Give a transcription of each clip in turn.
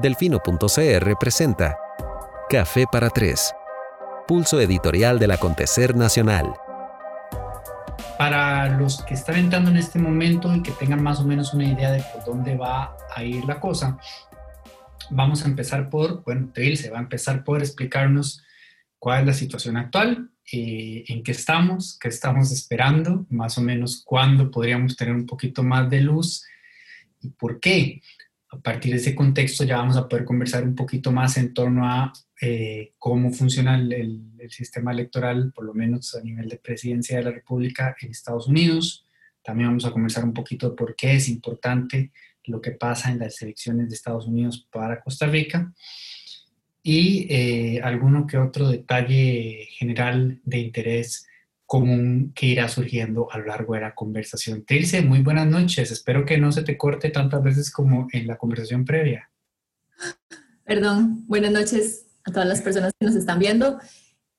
Delfino.cr presenta Café para Tres, pulso editorial del acontecer nacional. Para los que están entrando en este momento y que tengan más o menos una idea de por dónde va a ir la cosa, vamos a empezar por, bueno, se va a empezar por explicarnos cuál es la situación actual, eh, en qué estamos, qué estamos esperando, más o menos cuándo podríamos tener un poquito más de luz y por qué a partir de ese contexto ya vamos a poder conversar un poquito más en torno a eh, cómo funciona el, sistema electoral, por lo menos a nivel de presidencia de la República en Estados Unidos. También vamos a conversar un poquito de por qué es importante lo que pasa en las elecciones de Estados Unidos para Costa Rica y eh, alguno que otro detalle general de interés común que irá surgiendo a lo largo de la conversación. Tirce, muy buenas noches. Espero que no se te corte tantas veces como en la conversación previa. Perdón, buenas noches a todas las personas que nos están viendo.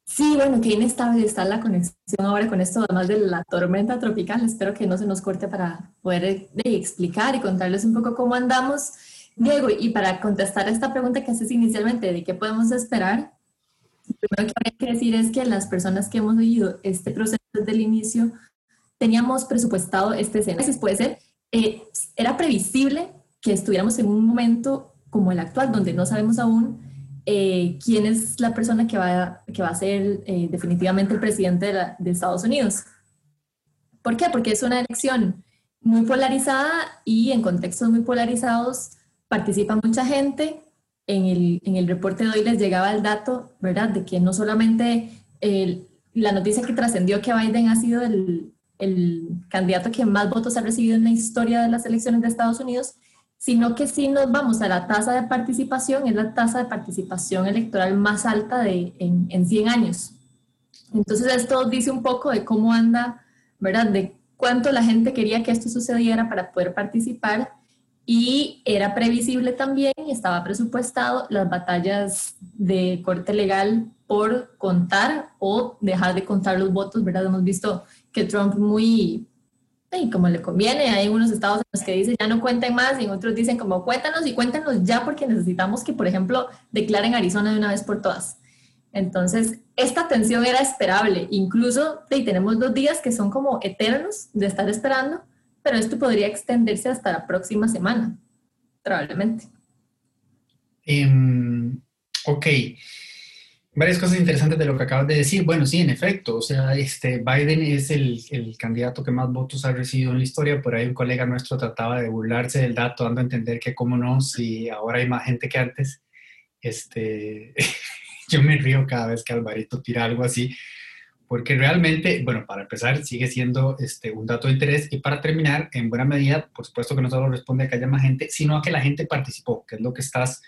Sí, bueno, qué inestable está la conexión ahora con esto, además de la tormenta tropical. Espero que no se nos corte para poder eh, explicar y contarles un poco cómo andamos. Diego, y para contestar a esta pregunta que haces inicialmente de qué podemos esperar, primero que habría que decir es que las personas que hemos oído este proceso desde el inicio, teníamos presupuestado este escenario. Puede ser, eh, era previsible que estuviéramos en un momento como el actual, donde no sabemos aún eh, quién es la persona que va, que va a ser eh, definitivamente el presidente de, de Estados Unidos. ¿Por qué? Porque es una elección muy polarizada y en contextos muy polarizados participa mucha gente en el, en el reporte de hoy les llegaba el dato, ¿verdad?, de que no solamente la noticia que trascendió que Biden ha sido el, el, candidato que más votos ha recibido en la historia de las elecciones de Estados Unidos, sino que si nos vamos a la tasa de participación, es la tasa de participación electoral más alta de, en, en 100 años. Entonces esto dice un poco de cómo anda, ¿verdad?, de cuánto la gente quería que esto sucediera para poder participar y era previsible también estaba presupuestado las batallas de corte legal por contar o dejar de contar los votos, ¿verdad? Hemos visto que Trump muy, como le conviene, hay unos estados en los que dice ya no cuenten más y en otros dicen como cuéntanos y cuéntanos ya porque necesitamos que, por ejemplo, declaren Arizona de una vez por todas. Entonces, esta tensión era esperable, incluso y tenemos dos días que son como eternos de estar esperando pero esto podría extenderse hasta la próxima semana, probablemente. Em, ok. Varias cosas interesantes de lo que acabas de decir. Bueno, sí, en efecto. O sea, este, Biden es el, el, candidato que más votos ha recibido en la historia. Por ahí un colega nuestro trataba de burlarse del dato, dando a entender que cómo no, si ahora hay más gente que antes. Este, yo me río cada vez que Alvarito tira algo así, porque realmente, bueno, para empezar, sigue siendo este, un dato de interés y para terminar, en buena medida, por supuesto que no solo responde a que haya más gente, sino a que la gente participó, que es lo que estás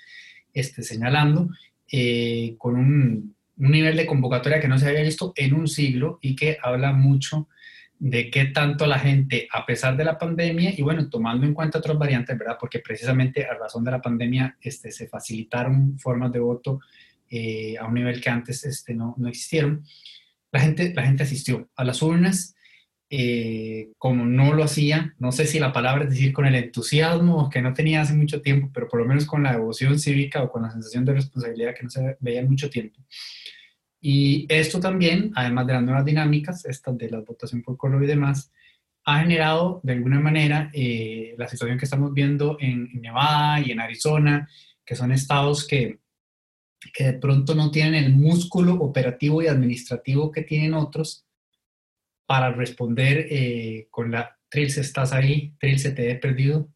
este, señalando, eh, con un, un, nivel de convocatoria que no se había visto en un siglo y que habla mucho de qué tanto la gente, a pesar de la pandemia, y bueno, tomando en cuenta otras variantes, ¿verdad? Porque precisamente a razón de la pandemia este, se facilitaron formas de voto eh, a un nivel que antes este, no, no existieron la gente, la gente asistió a las urnas, eh, como no lo hacía, no sé si la palabra es decir con el entusiasmo que no tenía hace mucho tiempo, pero por lo menos con la devoción cívica o con la sensación de responsabilidad que no se veía en mucho tiempo. Y esto también, además de las nuevas dinámicas, estas de la votación por color y demás, ha generado de alguna manera eh, la situación que estamos viendo en Nevada y en Arizona, que son estados que que de pronto no tienen el músculo operativo y administrativo que tienen otros para responder eh, con la Trilce, ¿estás ahí? Trilce, te he perdido.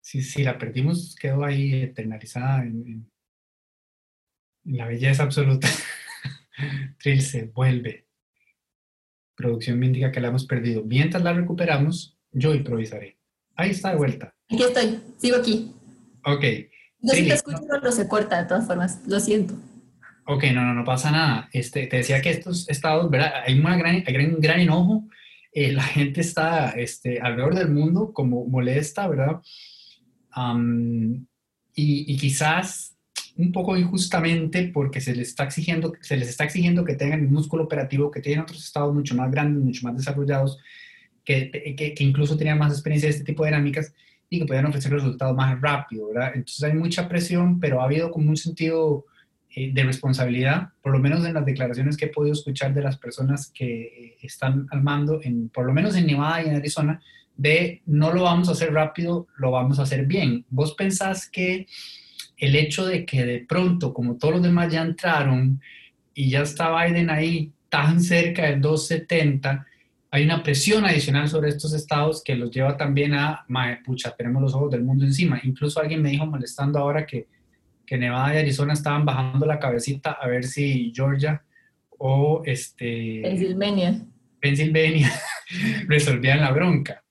Sí, sí, la perdimos, quedó ahí eternalizada en, la belleza absoluta. Trilce, vuelve. Producción me indica que la hemos perdido. Mientras la recuperamos, yo improvisaré. Ahí está de vuelta. Aquí estoy, sigo aquí. Ok. Yo sí, te escucho cuando se corta, de todas formas, lo siento. Ok, no, no, no pasa nada. Este, te decía que estos estados, ¿verdad? Hay, una gran, hay un gran enojo. Eh, la gente está este, alrededor del mundo como molesta, ¿verdad? y, y, quizás un poco injustamente porque se les, está exigiendo, se les está exigiendo que tengan el músculo operativo que tienen otros estados mucho más grandes, mucho más desarrollados, que, que, que incluso tenían más experiencia de este tipo de dinámicas y que podían ofrecer resultados más rápido, ¿verdad? Entonces hay mucha presión, pero ha habido como un sentido eh, de responsabilidad, por lo menos en las declaraciones que he podido escuchar de las personas que eh, están al mando, en, por lo menos en Nevada y en Arizona, de no lo vamos a hacer rápido, lo vamos a hacer bien. ¿Vos pensás que el hecho de que de pronto, como todos los demás ya entraron y ya está Biden ahí tan cerca del 270, hay una presión adicional sobre estos estados que los lleva también a, pucha, tenemos los ojos del mundo encima. Incluso alguien me dijo molestando ahora que, que Nevada y Arizona estaban bajando la cabecita a ver si Georgia o este... Pensilvania. Pensilvania resolvían la bronca.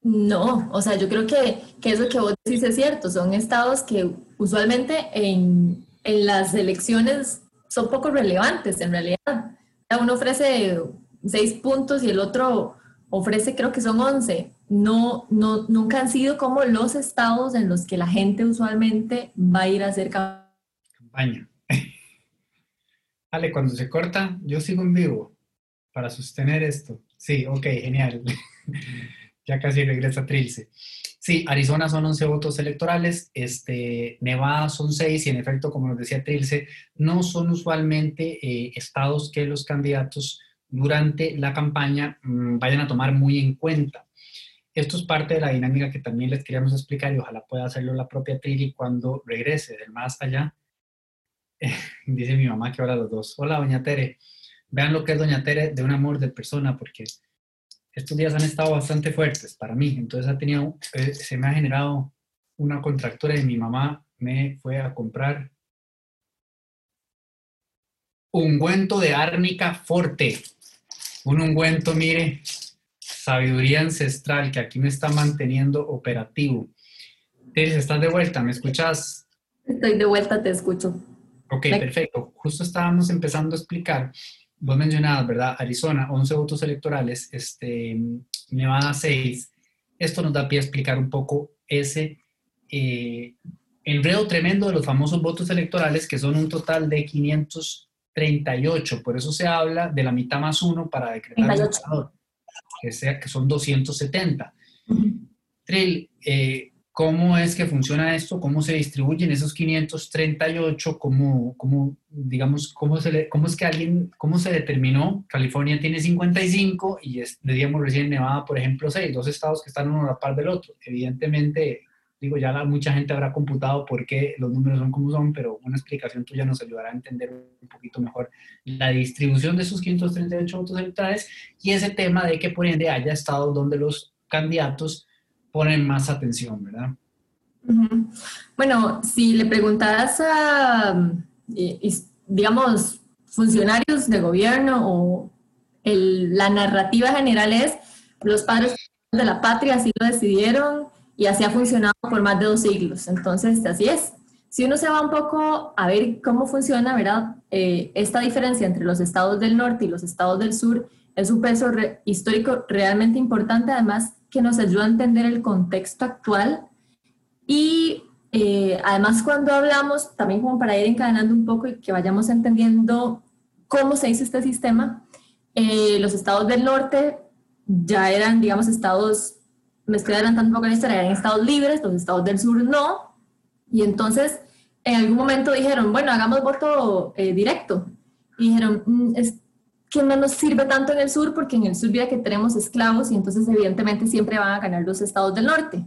No, o sea, yo creo que, que, eso que vos decís es cierto. Son estados que usualmente en, en las elecciones son poco relevantes en realidad uno ofrece seis puntos y el otro ofrece creo que son once. No, no, nunca han sido como los estados en los que la gente usualmente va a ir a hacer campaña. Vale, cuando se corta, yo sigo en vivo para sostener esto. Sí, ok, genial. ya casi regresa Trilce. Sí, Arizona son 11 votos electorales, este, Nevada son 6 y en efecto, como nos decía Trilce, no son usualmente eh, estados que los candidatos durante la campaña mm, vayan a tomar muy en cuenta. Esto es parte de la dinámica que también les queríamos explicar y ojalá pueda hacerlo la propia Trilce cuando regrese del más allá. dice mi mamá que ahora los dos. Hola, doña Tere. Vean lo que es doña Tere de un amor de persona porque estos días han estado bastante fuertes para mí, entonces ha tenido, eh, se me ha generado una contractura y mi mamá me fue a comprar ungüento de árnica forte, un ungüento, mire, sabiduría ancestral que aquí me está manteniendo operativo. Teres, ¿estás de vuelta? ¿Me escuchas? Estoy de vuelta, te escucho. Ok, perfecto. Justo estábamos empezando a explicar vos mencionabas, ¿verdad? Arizona, 11 votos electorales, este, Nevada 6. Esto nos da pie a explicar un poco ese eh, enredo tremendo de los famosos votos electorales, que son un total de 538. Por eso se habla de la mitad más uno para decretar el ganador, que, sea, que son 270. Trill, eh, ¿Cómo es que funciona esto? ¿Cómo se distribuyen esos 538? ¿Cómo, cómo digamos, cómo, se cómo es que alguien, cómo se determinó? California tiene 55 y es, digamos recién Nevada, por ejemplo, 6, dos estados que están uno a la par del otro. Evidentemente, digo, ya mucha gente habrá computado por qué los números son como son, pero una explicación tuya nos ayudará a entender un poquito mejor la distribución de esos 538 votos electorales y ese tema de que por ende haya estados donde los candidatos ponen más atención, ¿verdad? Bueno, si le preguntas a, digamos, funcionarios de gobierno o la narrativa general es, los padres de la patria así lo decidieron y así ha funcionado por más de dos siglos. Entonces, así es. Si uno se va un poco a ver cómo funciona, ¿verdad? Eh, esta diferencia entre los estados del norte y los estados del sur es un peso histórico realmente importante, además que nos ayuda a entender el contexto actual y eh, además cuando hablamos, también como para ir encadenando un poco y que vayamos entendiendo cómo se hizo este sistema, eh, los estados del norte ya eran, digamos, estados, me estoy adelantando un poco la historia, eran estados libres, los estados del sur no, y entonces en algún momento dijeron, bueno, hagamos voto eh, directo. Y dijeron, mm, que no nos sirve tanto en el sur porque en el sur ya que tenemos esclavos y entonces evidentemente siempre van a ganar los estados del norte.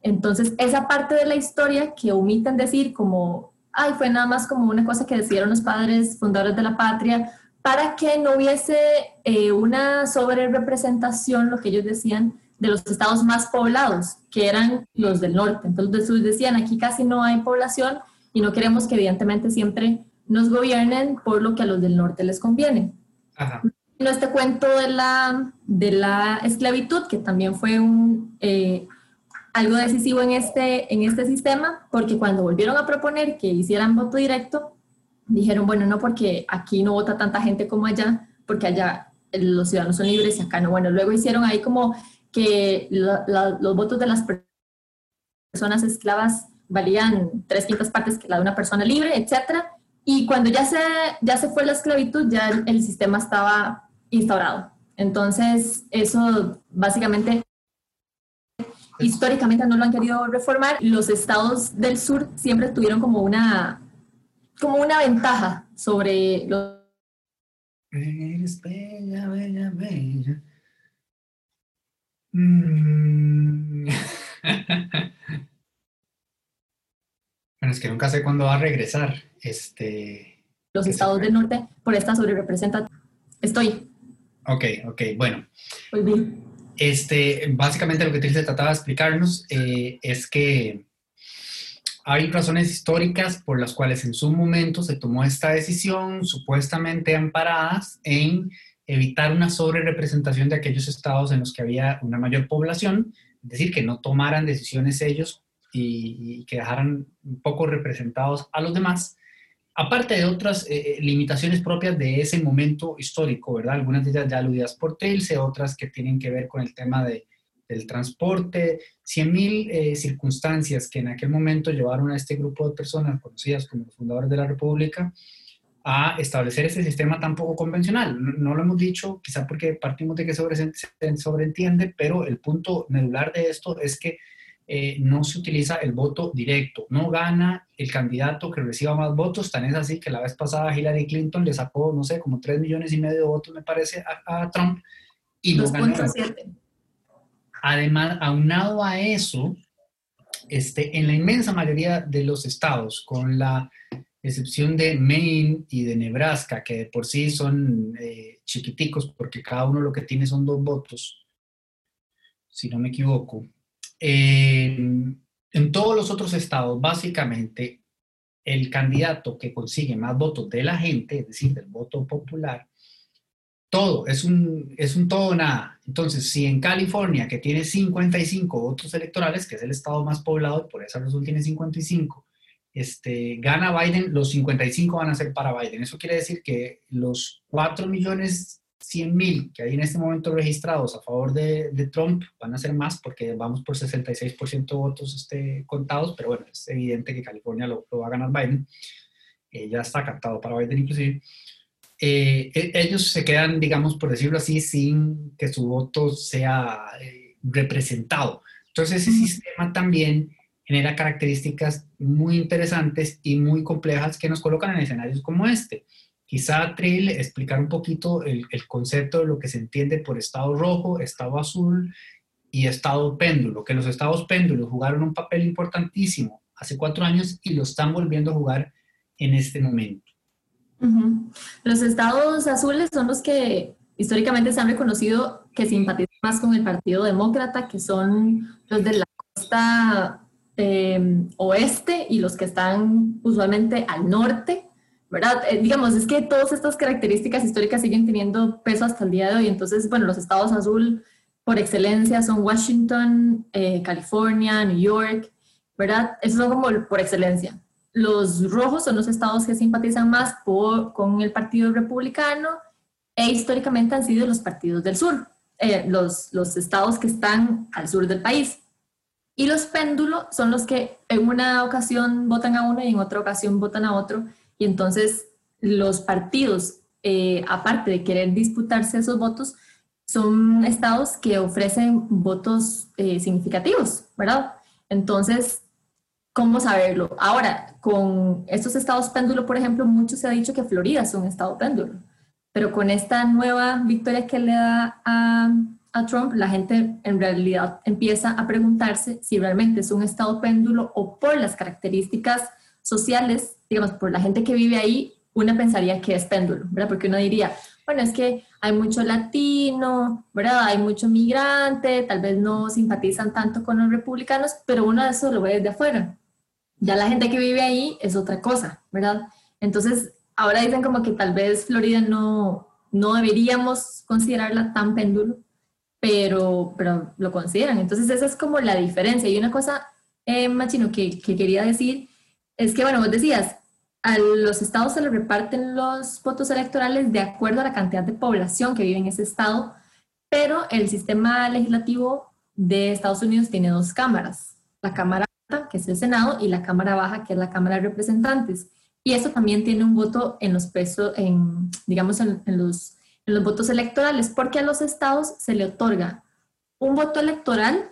Entonces esa parte de la historia que omiten decir como, ay, fue nada más como una cosa que decidieron los padres fundadores de la patria para que no hubiese eh, una sobre representación, lo que ellos decían, de los estados más poblados, que eran los del norte. Entonces del sur decían, aquí casi no hay población y no queremos que evidentemente siempre nos gobiernen por lo que a los del norte les conviene. No este cuento de la, de la esclavitud, que también fue un, eh, algo decisivo en este, en este sistema, porque cuando volvieron a proponer que hicieran voto directo, dijeron, bueno, no porque aquí no vota tanta gente como allá, porque allá los ciudadanos son libres y acá no. Bueno, luego hicieron ahí como que los votos de las personas esclavas valían tres quintas partes que la de una persona libre, etcétera. Y cuando ya se, ya se fue la esclavitud, ya el, sistema estaba instaurado. Entonces, eso básicamente históricamente no lo han querido reformar. Los estados del sur siempre tuvieron como una, como una ventaja sobre los... Eres bella, bella, bella. Mm. bueno, es que nunca sé cuándo va a regresar. Este, los estados del norte por esta sobrerepresentación. Estoy. Ok, ok, bueno. Muy bien. Este, básicamente lo que Trilce trataba de explicarnos eh, es que hay razones históricas por las cuales en su momento se tomó esta decisión, supuestamente amparadas en evitar una sobrerepresentación de aquellos estados en los que había una mayor población, es decir, que no tomaran decisiones ellos y, y que dejaran un poco representados a los demás aparte de otras eh, eh, limitaciones propias de ese momento histórico, ¿verdad? Algunas de ellas ya aludidas por Trilce, otras que tienen que ver con el tema de, del transporte, 100.000 eh, circunstancias que en aquel momento llevaron a este grupo de personas conocidas como los fundadores de la República a establecer este sistema tan poco convencional. No, lo hemos dicho, quizá porque partimos de que sobre, se sobreentiende, pero el punto medular de esto es que eh, no se utiliza el voto directo, no gana el candidato que reciba más votos, tan es así que la vez pasada Hillary Clinton le sacó, no sé, como 3 millones y medio de votos, me parece, a, Trump y no ganó. Además, aunado a eso, este, en la inmensa mayoría de los estados, con la excepción de Maine y de Nebraska, que de por sí son eh, chiquiticos porque cada uno lo que tiene son dos votos, si no me equivoco, en todos los otros estados, básicamente, el candidato que consigue más votos de la gente, es decir, del voto popular, todo, es un, es un todo nada. Entonces, si en California, que tiene 55 votos electorales, que es el estado más poblado, por esa razón tiene 55, este, gana Biden, los 55 van a ser para Biden. Eso quiere decir que los 4 millones 100 mil que hay en este momento registrados a favor de, Trump van a ser más porque vamos por 66% de votos este, contados, pero bueno, es evidente que California lo, va a ganar Biden. Eh, ya está captado para Biden inclusive. Eh, e, ellos se quedan, digamos, por decirlo así, sin que su voto sea eh, representado. Entonces ese sistema también genera características muy interesantes y muy complejas que nos colocan en escenarios como este. Quizá Trill explicar un poquito el, concepto de lo que se entiende por estado rojo, estado azul y estado péndulo, que los estados péndulos jugaron un papel importantísimo hace cuatro años y lo están volviendo a jugar en este momento. Los estados azules son los que históricamente se han reconocido que simpatizan más con el Partido Demócrata, que son los de la costa eh, oeste y los que están usualmente al norte. ¿Verdad? Eh, digamos, es que todas estas características históricas siguen teniendo peso hasta el día de hoy. Entonces, bueno, los estados azul por excelencia son Washington, eh, California, New York, ¿verdad? Esos son como por excelencia. Los rojos son los estados que simpatizan más por, con el Partido Republicano e históricamente han sido los partidos del sur, eh, los, los estados que están al sur del país. Y los péndulos son los que en una ocasión votan a uno y en otra ocasión votan a otro entonces los partidos, eh, aparte de querer disputarse esos votos, son estados que ofrecen votos eh, significativos, ¿verdad? Entonces, ¿cómo saberlo? Ahora, con estos estados péndulo, por ejemplo, mucho se ha dicho que Florida es un estado péndulo, pero con esta nueva victoria que le da a, a Trump, la gente en realidad empieza a preguntarse si realmente es un estado péndulo o por las características sociales, digamos, por la gente que vive ahí, uno pensaría que es péndulo, ¿verdad? Porque uno diría, bueno, es que hay mucho latino, ¿verdad? Hay mucho migrante, tal vez no simpatizan tanto con los republicanos, pero uno de eso lo ve desde afuera. Ya la gente que vive ahí es otra cosa, ¿verdad? Entonces, ahora dicen como que tal vez Florida no, no deberíamos considerarla tan péndulo, pero, pero lo consideran. Entonces, esa es como la diferencia. Y una cosa, eh, Machino, que, que quería decir es que, bueno, vos decías, a los estados se les reparten los votos electorales de acuerdo a la cantidad de población que vive en ese estado, pero el sistema legislativo de Estados Unidos tiene dos cámaras, la Cámara Alta, que es el Senado, y la Cámara Baja, que es la Cámara de Representantes. Y eso también tiene un voto en los pesos, en, digamos, en, los, en los votos electorales, porque a los estados se le otorga un voto electoral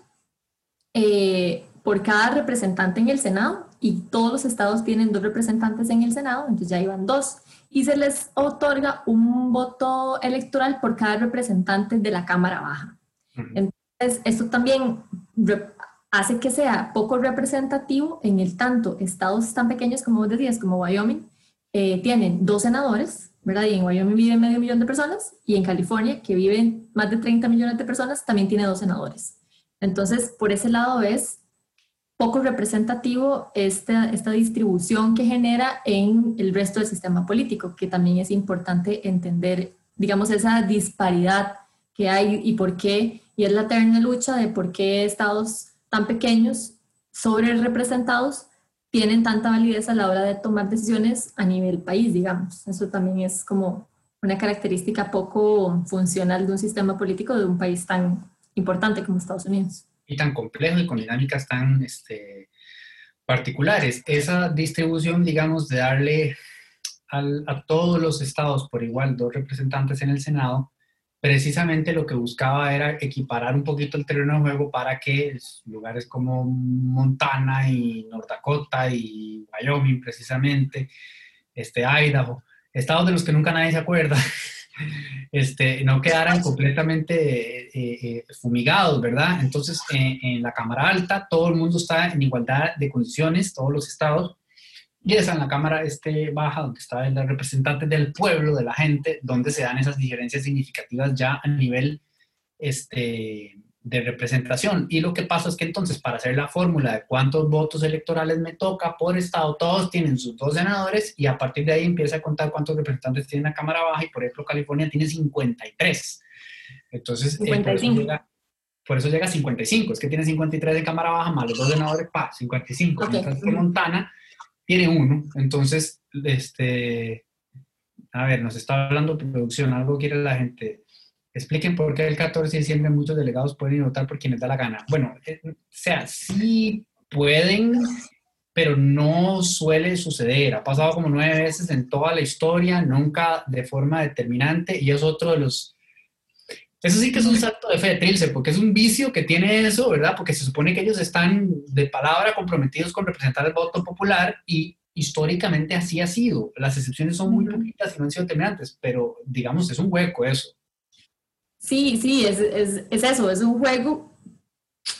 eh, por cada representante en el Senado y todos los estados tienen dos representantes en el Senado, entonces ya iban dos. Y se les otorga un voto electoral por cada representante de la Cámara Baja. Entonces, esto también hace que sea poco representativo en el tanto estados tan pequeños como vos decías, como Wyoming, eh, tienen dos senadores, ¿verdad? Y en Wyoming viven medio millón de personas, y en California, que viven más de 30 millones de personas, también tiene dos senadores. Entonces, por ese lado es poco representativo esta, esta distribución que genera en el resto del sistema político, que también es importante entender, digamos, esa disparidad que hay y por qué, y es la eterna lucha de por qué estados tan pequeños, sobre representados, tienen tanta validez a la hora de tomar decisiones a nivel país, digamos. Eso también es como una característica poco funcional de un sistema político de un país tan importante como Estados Unidos. Y tan complejo y con dinámicas tan este, particulares. Esa distribución, digamos, de darle a todos los estados por igual dos representantes en el Senado, precisamente lo que buscaba era equiparar un poquito el terreno de juego para que lugares como Montana y North Dakota y Wyoming precisamente, este, Idaho, estados de los que nunca nadie se acuerda, este, no quedaran completamente eh, eh, fumigados, ¿verdad? Entonces, en la Cámara Alta todo el mundo está en igualdad de condiciones, todos los estados, y esa en la Cámara este, Baja, donde está el representante del pueblo, de la gente, donde se dan esas diferencias significativas ya a nivel este, de representación. Y lo que pasa es que entonces para hacer la fórmula de cuántos votos electorales me toca por estado, todos tienen sus dos senadores y a partir de ahí empieza a contar cuántos representantes tiene la Cámara Baja y por ejemplo California tiene 53. Entonces, 55. Eh, por, eso llega, por, eso llega, a 55, es que tiene 53 de Cámara Baja más los dos senadores, pa, 55. Mientras que Montana tiene uno. Entonces, este, a ver, nos está hablando producción, algo quiere la gente. Expliquen por qué el 14 de diciembre muchos delegados pueden ir votar por quienes da la gana. Bueno, eh, o sea, sí pueden, pero no suele suceder. Ha pasado como nueve veces en toda la historia, nunca de forma determinante, y es otro de los... Eso sí que es un salto de fe de Trilce, porque es un vicio que tiene eso, ¿verdad? Porque se supone que ellos están de palabra comprometidos con representar el voto popular y históricamente así ha sido. Las excepciones son muy poquitas y no han sido determinantes, pero digamos, es un hueco eso. Sí, sí, es, es, es eso, es un juego,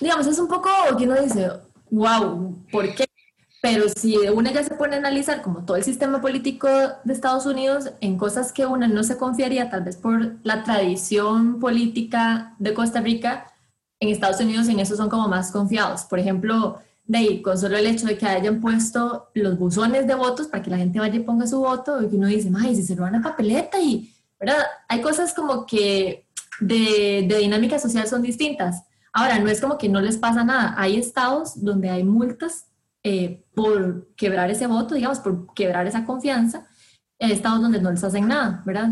digamos, es un poco, que uno dice, wow, ¿por qué? Pero si uno ya se pone a analizar como todo el sistema político de Estados Unidos en cosas que uno no se confiaría, tal vez por la tradición política de Costa Rica, en Estados Unidos en eso son como más confiados. Por ejemplo, de con solo el hecho de que hayan puesto los buzones de votos para que la gente vaya y ponga su voto, y uno dice, ay, si se roban la papeleta, y, ¿verdad? Hay cosas como que de, de dinámica social son distintas. Ahora, no es como que no les pasa nada. Hay estados donde hay multas eh, por quebrar ese voto, digamos, por quebrar esa confianza, hay estados donde no les hacen nada, ¿verdad?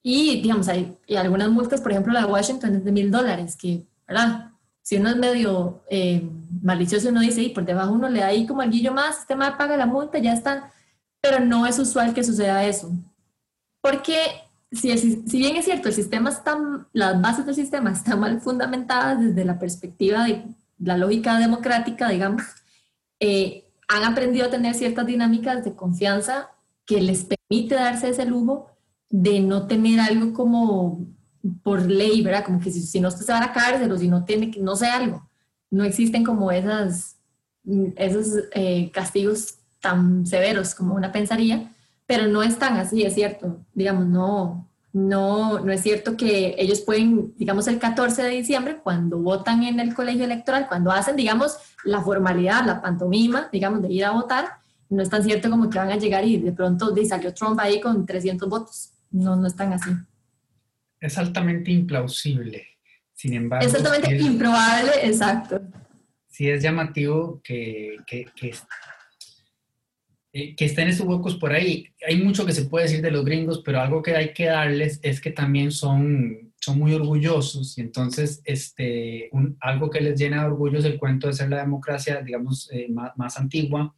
Y, digamos, hay, algunas multas, por ejemplo, la de Washington es de mil dólares, que, ¿verdad? Si uno es medio eh, malicioso, uno dice, y por debajo uno le da ahí como el guillo más, este más paga la multa, ya está. Pero no es usual que suceda eso. Porque si, si bien es cierto, el sistema está, las bases del sistema están mal fundamentadas desde la perspectiva de la lógica democrática, digamos, eh, han aprendido a tener ciertas dinámicas de confianza que les permite darse ese lujo de no tener algo como por ley, ¿verdad? Como que si, no usted se va a la cárcel o si no tiene, no sé algo. No existen como esas, esos eh, castigos tan severos como una pensaría, pero no es tan así, es cierto. Digamos, no, no, no es cierto que ellos pueden, digamos, el 14 de diciembre, cuando votan en el colegio electoral, cuando hacen, digamos, la formalidad, la pantomima, digamos, de ir a votar, no es tan cierto como que van a llegar y de pronto salió Trump ahí con 300 votos. No, no es tan así. Es altamente implausible. Sin embargo. Es altamente improbable, exacto. Sí es llamativo que, que, que eh, que estén esos huecos por ahí. Hay mucho que se puede decir de los gringos, pero algo que hay que darles es que también son, son muy orgullosos y entonces este, un, algo que les llena de orgullo es el cuento de ser la democracia, digamos, eh, más, más, antigua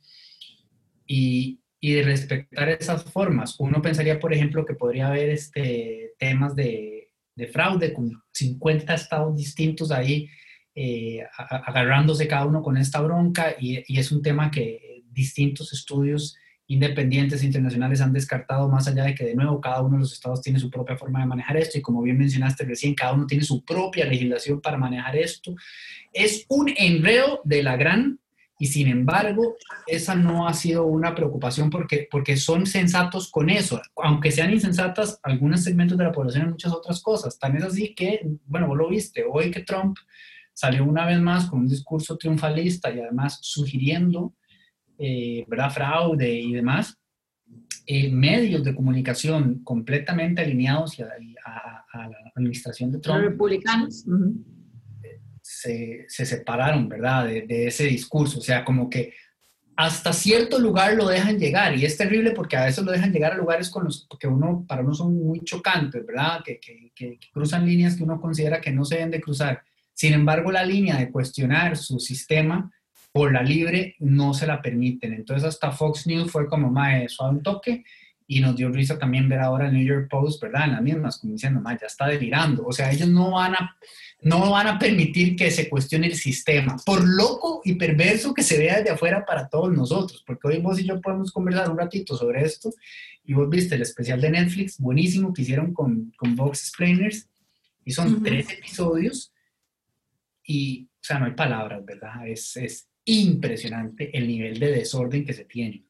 y, y, de respetar esas formas. Uno pensaría, por ejemplo, que podría haber este, temas de, de fraude con 50 estados distintos ahí eh, agarrándose cada uno con esta bronca y, y, es un tema que distintos estudios independientes internacionales han descartado más allá de que de nuevo cada uno de los estados tiene su propia forma de manejar esto y como bien mencionaste recién, cada uno tiene su propia legislación para manejar esto. Es un enredo de la gran y sin embargo, esa no ha sido una preocupación porque, porque son sensatos con eso, aunque sean insensatas algunos segmentos de la población en muchas otras cosas. Tan es así que, bueno, vos lo viste, hoy que Trump salió una vez más con un discurso triunfalista y además sugiriendo, eh, ¿verdad?, fraude y demás, eh, medios de comunicación completamente alineados a, la administración de Trump. Los republicanos se, separaron, ¿verdad?, de, ese discurso. O sea, como que hasta cierto lugar lo dejan llegar y es terrible porque a veces lo dejan llegar a lugares con los que uno, para uno son muy chocantes, ¿verdad? Que, que, cruzan líneas que uno considera que no se deben de cruzar. Sin embargo, la línea de cuestionar su sistema por la libre no se la permiten. Entonces hasta Fox News fue como, mae, suave un toque y nos dio risa también ver ahora el New York Post, ¿verdad? En las mismas, como diciendo, mae, ya está delirando. O sea, ellos no van a no van a permitir que se cuestione el sistema, por loco y perverso que se vea desde afuera para todos nosotros, porque hoy vos y yo podemos conversar un ratito sobre esto, y vos viste el especial de Netflix, buenísimo, que hicieron con, con Vox Explainers, y son tres episodios, y, o sea, no hay palabras, ¿verdad? Es, es impresionante el nivel de desorden que se tiene.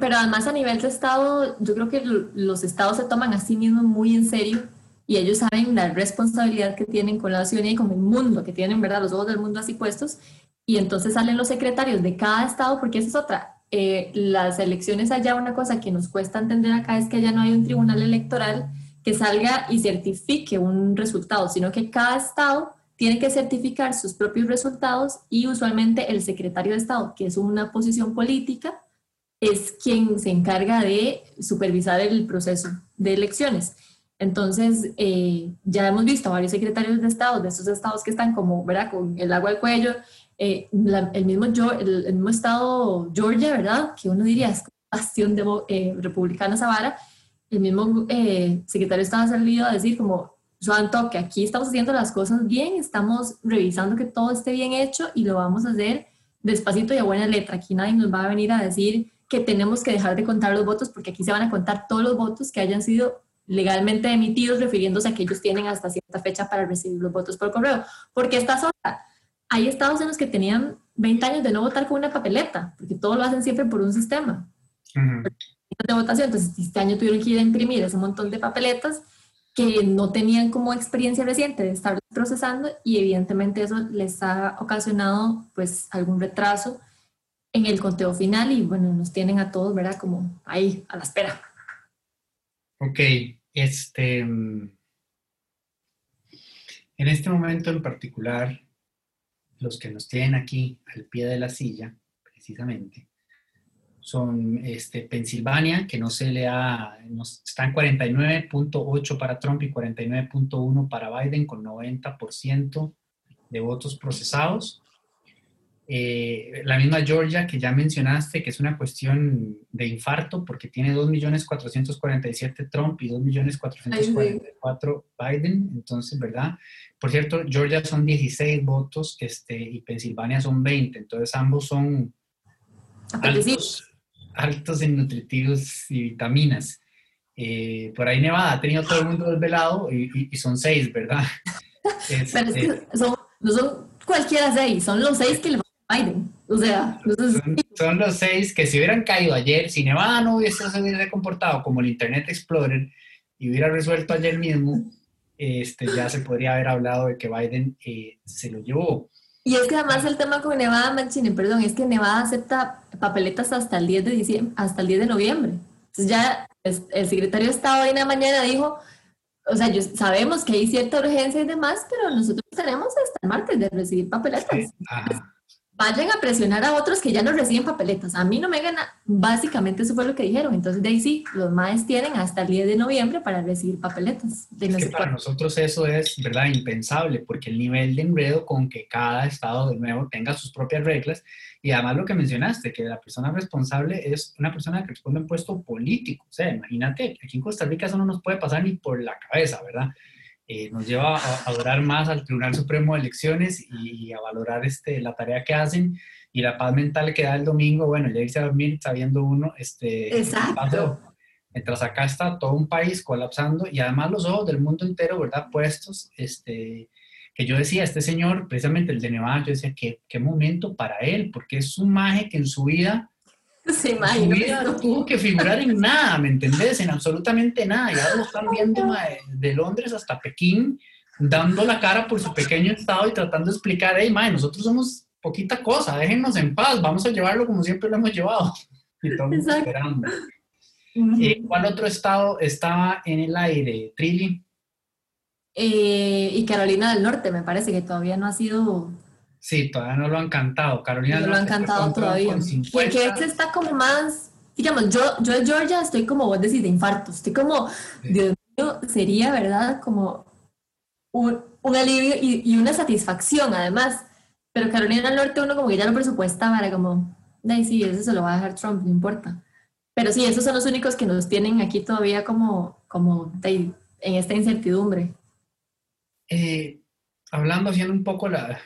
Pero además a nivel de Estado, yo creo que los estados se toman a sí mismos muy en serio y ellos saben la responsabilidad que tienen con la ciudadanía y con el mundo, que tienen, ¿verdad?, los ojos del mundo así puestos, y entonces salen los secretarios de cada estado, porque esa es otra. Eh, las elecciones allá, una cosa que nos cuesta entender acá es que allá no hay un tribunal electoral que salga y certifique un resultado, sino que cada estado tiene que certificar sus propios resultados y usualmente el secretario de Estado, que es una posición política, es quien se encarga de supervisar el proceso de elecciones. Entonces, eh, ya hemos visto varios secretarios de Estado, de esos estados que están como, ¿verdad?, con el agua al cuello. Eh, el, mismo, el, el, mismo estado Georgia, ¿verdad?, que uno diría es bastión de eh, republicana Zavara. El mismo secretario de Estado ha salido a decir como, Santo, que aquí estamos haciendo las cosas bien, estamos revisando que todo esté bien hecho y lo vamos a hacer despacito y a buena letra. Aquí nadie nos va a venir a decir que tenemos que dejar de contar los votos porque aquí se van a contar todos los votos que hayan sido legalmente emitidos, refiriéndose a que ellos tienen hasta cierta fecha para recibir los votos por correo. Porque esta zona, hay estados en los que tenían 20 años de no votar con una papeleta, porque todo lo hacen siempre por un sistema de votación. Entonces, este año tuvieron que ir a imprimir ese montón de papeletas que no tenían como experiencia reciente de estar procesando y evidentemente eso les ha ocasionado pues algún retraso en el conteo final y bueno, nos tienen a todos, ¿verdad? Como ahí a la espera. Ok, este, en este momento en particular, los que nos tienen aquí al pie de la silla, precisamente, son este, Pensilvania, que no se le ha, está en 49.8 para Trump y 49.1 para Biden, con 90% de votos procesados. Eh, la misma Georgia que ya mencionaste, que es una cuestión de infarto, porque tiene 2.447 Trump y 2.444 Biden, entonces, ¿verdad? Por cierto, Georgia son 16 votos este, y Pensilvania son 20, entonces ambos son altos, altos en nutritivos y vitaminas. Eh, por ahí Nevada ha tenido todo el mundo desvelado y, y, son seis, ¿verdad? Pero es que este, son, no son cualquiera seis, son los seis que le o sea, son, los seis que si hubieran caído ayer, si Nevada no hubiese, se hubiese comportado como el Internet Explorer y hubiera resuelto ayer mismo, este, ya se podría haber hablado de que Biden eh, se lo llevó. Y es que además el tema con Nevada, Manchini, perdón, es que Nevada acepta papeletas hasta el 10 de diciembre, hasta el 10 de noviembre. Entonces ya el secretario de Estado hoy en la mañana dijo, o sea, yo, sabemos que hay cierta urgencia y demás, pero nosotros tenemos hasta el martes de recibir papeletas vayan a presionar a otros que ya no reciben papeletas. A mí no me gana. Básicamente eso fue lo que dijeron. Entonces de ahí sí, los maes tienen hasta el 10 de noviembre para recibir papeletas. es que para nosotros eso es, ¿verdad? Impensable, porque el nivel de enredo con que cada estado de nuevo tenga sus propias reglas y además lo que mencionaste, que la persona responsable es una persona que responde a un puesto político. O sea, imagínate, aquí en Costa Rica eso no nos puede pasar ni por la cabeza, ¿verdad? Eh, nos lleva a, adorar más al Tribunal Supremo de Elecciones y, a valorar este, la tarea que hacen y la paz mental que da el domingo, bueno, ya irse a dormir sabiendo uno, este, Exacto. mientras acá está todo un país colapsando y además los ojos del mundo entero, ¿verdad? Puestos, este, que yo decía, este señor, precisamente el de Nevada, yo decía, qué, qué momento para él, porque es un maje que en su vida se no tuvo que figurar en nada, ¿me entendés? En absolutamente nada. Y ahora lo están viendo de Londres hasta Pekín, dando la cara por su pequeño estado y tratando de explicar, hey, mae, nosotros somos poquita cosa, déjennos en paz, vamos a llevarlo como siempre lo hemos llevado. Y estamos esperando. Eh, ¿Cuál otro estado estaba en el aire? Trilly. Eh, y Carolina del Norte, me parece que todavía no ha sido Sí, todavía no lo han cantado. Carolina no lo han cantado todavía. Porque este está como más, digamos, yo, yo de Georgia estoy como vos decís, de infarto. Estoy como, Dios mío, sería, ¿verdad? Como un, un alivio y, y, una satisfacción además. Pero Carolina del Norte uno como que ya lo presupuestaba, era como, de sí, eso se lo va a dejar Trump, no importa. Pero sí, esos son los únicos que nos tienen aquí todavía como, como en esta incertidumbre. Eh, hablando, haciendo un poco la,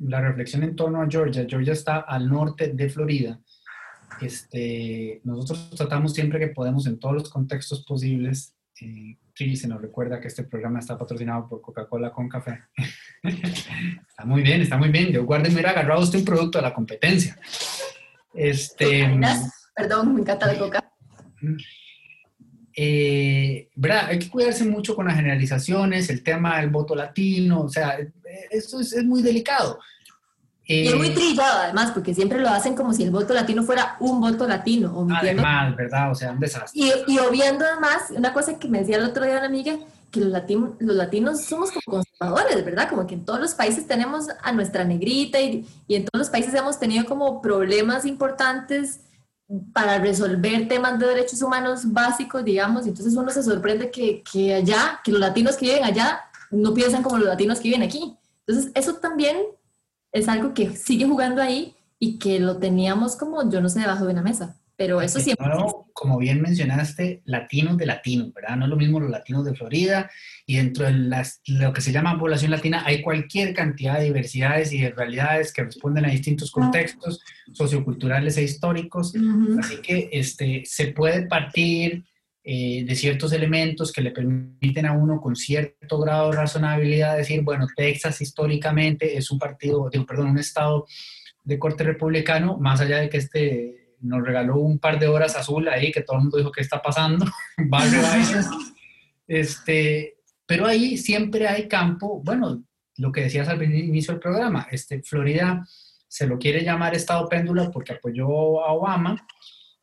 la reflexión en torno a Georgia. Georgia está al norte de Florida. Este, nosotros tratamos siempre que podemos en todos los contextos posibles. Eh, se nos recuerda que este programa está patrocinado por Coca-Cola con café. está muy bien, está muy bien. Yo guarden, mira, agarrado usted un producto de la competencia. Este, Perdón, me encanta la coca. Eh, ¿verdad? Hay que cuidarse mucho con las generalizaciones, el tema del voto latino, o sea, esto es, es muy delicado. y es muy eh, trillado además, porque siempre lo hacen como si el voto latino fuera un voto latino. Además, ¿verdad? O sea, un desastre. Y, y obviando además, una cosa que me decía el otro día una amiga, que los, latinos, los latinos somos como conservadores, ¿verdad? Como que en todos los países tenemos a nuestra negrita y, y en todos los países hemos tenido como problemas importantes para resolver temas de derechos humanos básicos, digamos, entonces uno se sorprende que, que, allá, que los latinos que viven allá no piensan como los latinos que viven aquí. Entonces, eso también es algo que sigue jugando ahí y que lo teníamos como, yo no sé, debajo de una mesa. Pero eso siempre. como bien mencionaste, latinos de latinos, ¿verdad? No es lo mismo los latinos de Florida y dentro de las, lo que se llama población latina hay cualquier cantidad de diversidades y de realidades que responden a distintos contextos socioculturales e históricos. Así que este, se puede partir eh, de ciertos elementos que le permiten a uno con cierto grado de razonabilidad decir, bueno, Texas históricamente es un partido, digo, perdón, un estado de corte republicano, más allá de que este nos regaló un par de horas azul ahí, que todo el mundo dijo, ¿qué está pasando? este, pero ahí siempre hay campo, bueno, lo que decías al inicio del programa, este, Florida se lo quiere llamar estado péndulo porque apoyó a Obama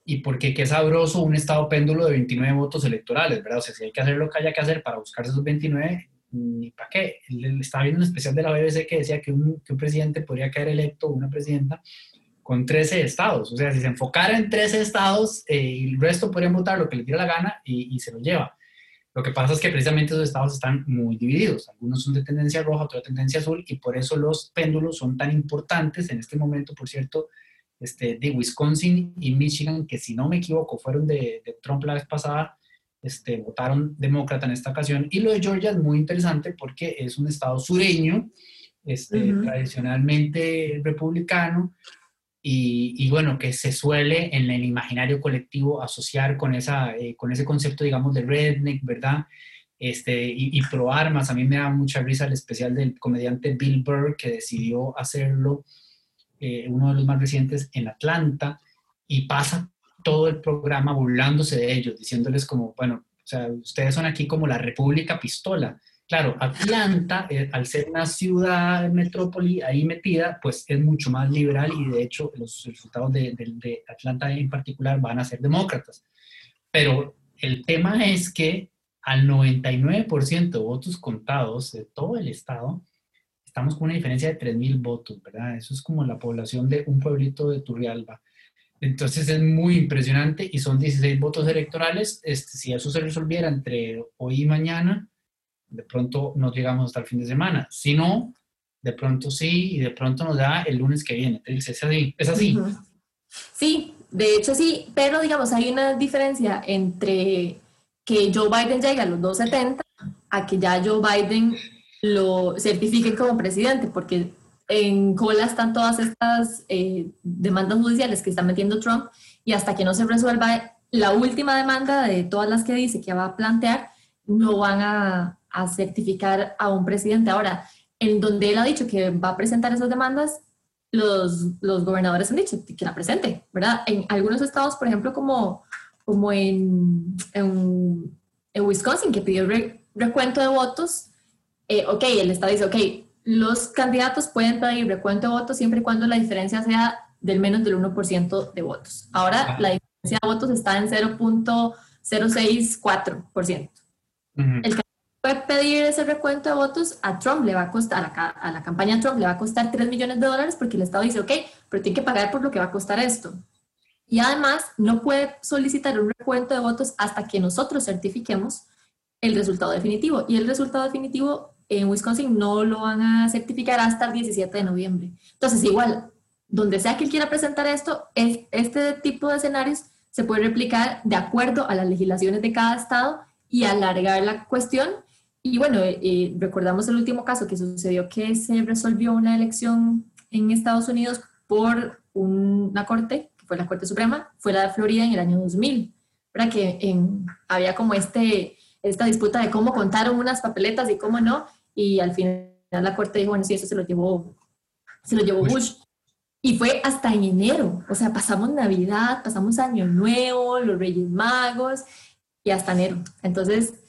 y porque qué sabroso un estado péndulo de 29 votos electorales, ¿verdad? O sea, si hay que hacer lo que haya que hacer para buscar esos 29, ni para qué. Estaba viendo un especial de la BBC que decía que un, que un presidente podría caer electo, una presidenta, con 13 estados. O sea, si se enfocara en 13 estados, eh, y el resto podrían votar lo que le diera la gana y, se lo lleva. Lo que pasa es que precisamente esos estados están muy divididos. Algunos son de tendencia roja, otros de tendencia azul, y por eso los péndulos son tan importantes en este momento, por cierto, este, de Wisconsin y Michigan, que si no me equivoco fueron de, Trump la vez pasada, este, votaron demócrata en esta ocasión. Y lo de Georgia es muy interesante porque es un estado sureño, este, tradicionalmente republicano, y, bueno, que se suele en el imaginario colectivo asociar con, esa, eh, con ese concepto, digamos, de redneck, ¿verdad? Este, y, pro armas. A mí me da mucha risa el especial del comediante Bill Burr, que decidió hacerlo, eh, uno de los más recientes, en Atlanta, y pasa todo el programa burlándose de ellos, diciéndoles como, bueno, o sea, ustedes son aquí como la República Pistola. Claro, Atlanta, eh, al ser una ciudad metrópoli ahí metida, pues es mucho más liberal y de hecho los resultados de, Atlanta en particular van a ser demócratas. Pero el tema es que al 99% de votos contados de todo el estado, estamos con una diferencia de 3.000 votos, ¿verdad? Eso es como la población de un pueblito de Turrialba. Entonces es muy impresionante y son 16 votos electorales. Este, si eso se resolviera entre hoy y mañana, de pronto no llegamos hasta el fin de semana. Si no, de pronto sí, y de pronto nos da el lunes que viene. Es así. Es así. Sí, de hecho sí, pero digamos, hay una diferencia entre que Joe Biden llegue a los 270 a que ya Joe Biden lo certifique como presidente, porque en cola están todas estas eh, demandas judiciales que está metiendo Trump y hasta que no se resuelva la última demanda de todas las que dice que va a plantear, no van a, a certificar a un presidente. Ahora, en donde él ha dicho que va a presentar esas demandas, los, los gobernadores han dicho que la presente, ¿verdad? En algunos estados, por ejemplo, como, como en, en, Wisconsin, que pidió recuento de votos, eh, ok, el estado dice, ok, los candidatos pueden pedir recuento de votos siempre y cuando la diferencia sea del menos del 1% de votos. Ahora la diferencia de votos está en 0.064%. El puede pedir ese recuento de votos, a Trump le va a costar, a la, campaña Trump le va a costar 3 millones de dólares porque el Estado dice, ok, pero tiene que pagar por lo que va a costar esto. Y además, no puede solicitar un recuento de votos hasta que nosotros certifiquemos el resultado definitivo. Y el resultado definitivo en Wisconsin no lo van a certificar hasta el 17 de noviembre. Entonces, igual, donde sea que él quiera presentar esto, este tipo de escenarios se puede replicar de acuerdo a las legislaciones de cada estado y alargar la cuestión y bueno, eh, eh, recordamos el último caso que sucedió que se resolvió una elección en Estados Unidos por una corte, que fue la Corte Suprema, fue la de Florida en el año 2000, para que en, había como este, esta disputa de cómo contaron unas papeletas y cómo no, y al final la Corte dijo, bueno, sí, eso se lo llevó, se lo llevó Bush. Y fue hasta en enero, o sea, pasamos Navidad, pasamos Año Nuevo, los Reyes Magos, y hasta enero. Entonces,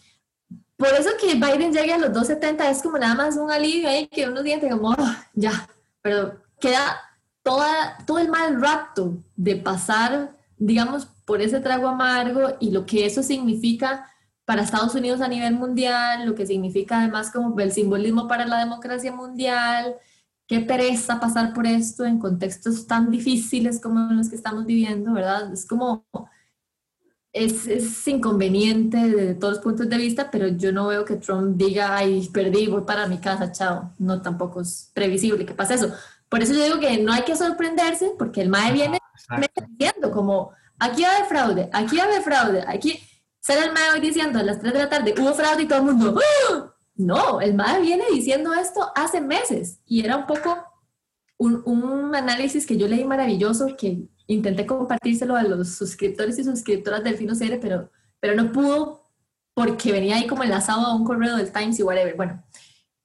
por eso que Biden llegue a los 270 es como nada más un alivio ahí que unos dientes como, ah, ya, pero queda toda, todo el mal rato de pasar, digamos, por ese trago amargo y lo que eso significa para Estados Unidos a nivel mundial, lo que significa además como el simbolismo para la democracia mundial, qué pereza pasar por esto en contextos tan difíciles como los que estamos viviendo, ¿verdad? Es como es, inconveniente de todos los puntos de vista, pero yo no veo que Trump diga, ay, perdí, voy para mi casa, chao. No, tampoco es previsible que pase eso. Por eso yo digo que no hay que sorprenderse, porque el MAE viene diciendo como, aquí va a haber fraude, aquí va a haber fraude, aquí... Sale el MAE hoy diciendo a las 3 de la tarde, hubo fraude y todo el mundo, ¡Ah!". no, el MAE viene diciendo esto hace meses y era un poco un, un análisis que yo leí maravilloso que intenté compartírselo a los suscriptores y suscriptoras del Fino CR, pero, pero no pudo porque venía ahí como enlazado a un correo del Times y whatever. Bueno,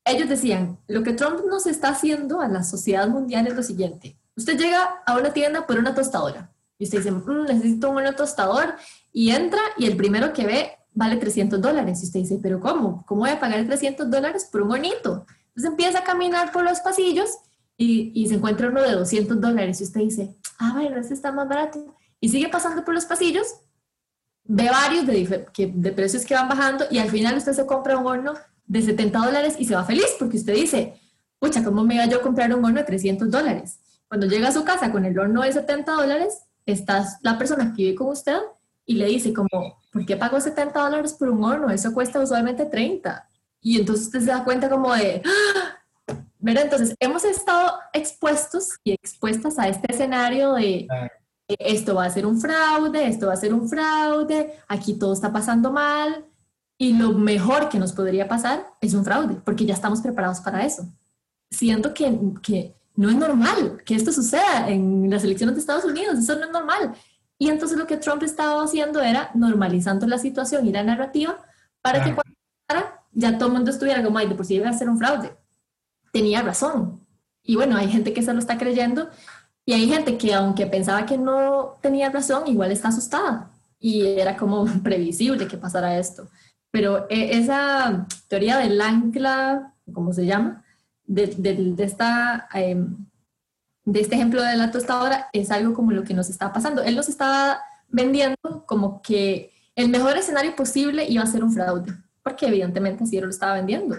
ellos decían, lo que Trump nos está haciendo a la sociedad mundial es lo siguiente. Usted llega a una tienda por una tostadora y usted dice, mm, necesito un buen tostador y entra y el primero que ve vale 300 dólares. Y usted dice, pero ¿cómo? ¿Cómo voy a pagar 300 dólares por un bonito? Entonces empieza a caminar por los pasillos y, y se encuentra uno de 200 dólares y usted dice, ah, bueno, este está más barato. Y sigue pasando por los pasillos, ve varios de, que, de precios que van bajando y al final usted se compra un horno de 70 dólares y se va feliz porque usted dice, pucha, ¿cómo me iba yo a comprar un horno de 300 dólares? Cuando llega a su casa con el horno de 70 dólares, está la persona que vive con usted y le dice como, ¿por qué pagó 70 dólares por un horno? Eso cuesta usualmente 30. Y entonces usted se da cuenta como de, ¡Ah! Entonces, hemos estado expuestos y expuestas a este escenario de esto va a ser un fraude, esto va a ser un fraude, aquí todo está pasando mal y lo mejor que nos podría pasar es un fraude, porque ya estamos preparados para eso. Siento que, que no es normal que esto suceda en las elecciones de Estados Unidos, eso no es normal. Y entonces lo que Trump estaba haciendo era normalizando la situación y la narrativa para que cuando ya todo el mundo estuviera como, ay, de por sí iba a ser un fraude tenía razón. Y bueno, hay gente que se lo está creyendo y hay gente que aunque pensaba que no tenía razón, igual está asustada. Y era como previsible que pasara esto. Pero e, esa teoría del ancla, ¿cómo se llama? De, de, esta, em, de este ejemplo de la tostadora es algo como lo que nos está pasando. Él nos está vendiendo como que el mejor escenario posible iba a ser un fraude, porque evidentemente así lo estaba vendiendo.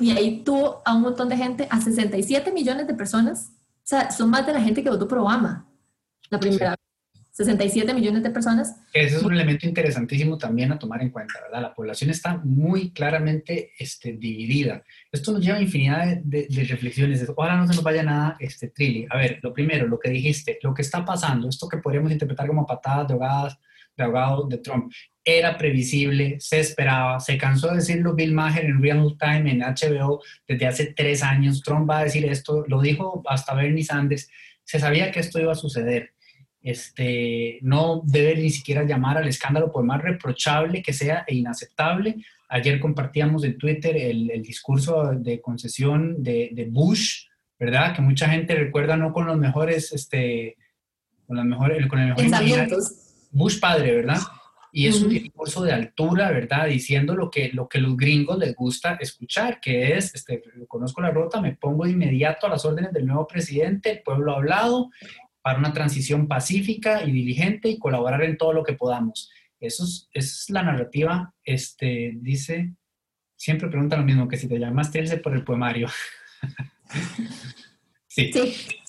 Y ahí tuvo a un montón de gente, a 67 millones de personas. O sea, son más de la gente que votó por Obama la primera vez. 67 millones de personas. Ese es un elemento interesantísimo también a tomar en cuenta, ¿verdad? La población está muy claramente este, dividida. Esto nos lleva a infinidad de, reflexiones. Ahora no se nos vaya nada, este, Trilly. A ver, lo primero, lo que dijiste, lo que está pasando, esto que podríamos interpretar como patadas de ahogadas de abogado de Trump. Era previsible, se esperaba, se cansó de decirlo Bill Maher en Real Time en HBO desde hace tres años. Trump va a decir esto, lo dijo hasta Bernie Sanders. Se sabía que esto iba a suceder. Este, no debe ni siquiera llamar al escándalo, por más reprochable que sea e inaceptable. Ayer compartíamos en Twitter el, discurso de concesión de, Bush, ¿verdad? Que mucha gente recuerda no con los mejores, este, con, las mejores, con el mejor Bush padre, ¿verdad? Y es un discurso de altura, ¿verdad? Diciendo lo que, lo que los gringos les gusta escuchar, que es, este, conozco la ruta, me pongo de inmediato a las órdenes del nuevo presidente, el pueblo ha hablado, para una transición pacífica y diligente y colaborar en todo lo que podamos. Eso es, es la narrativa, este, dice, siempre pregunta lo mismo, que si te llamas Trilce por el poemario. sí.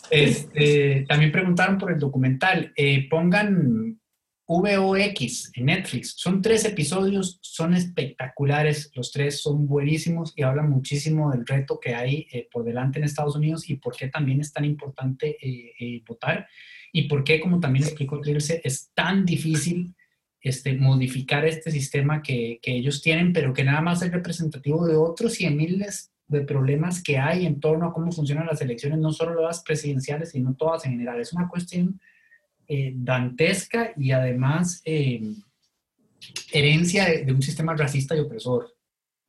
Este, también preguntaron por el documental. Eh, pongan VOX en Netflix. Son tres episodios, son espectaculares, los tres son buenísimos y hablan muchísimo del reto que hay eh, por delante en Estados Unidos y por qué también es tan importante eh, eh, votar y por qué, como también explicó Clearse, es tan difícil este, modificar este sistema que, que, ellos tienen, pero que nada más es representativo de otros y de miles de problemas que hay en torno a cómo funcionan las elecciones, no solo las presidenciales, sino todas en general. Es una cuestión eh, dantesca y además eh, herencia de, un sistema racista y opresor.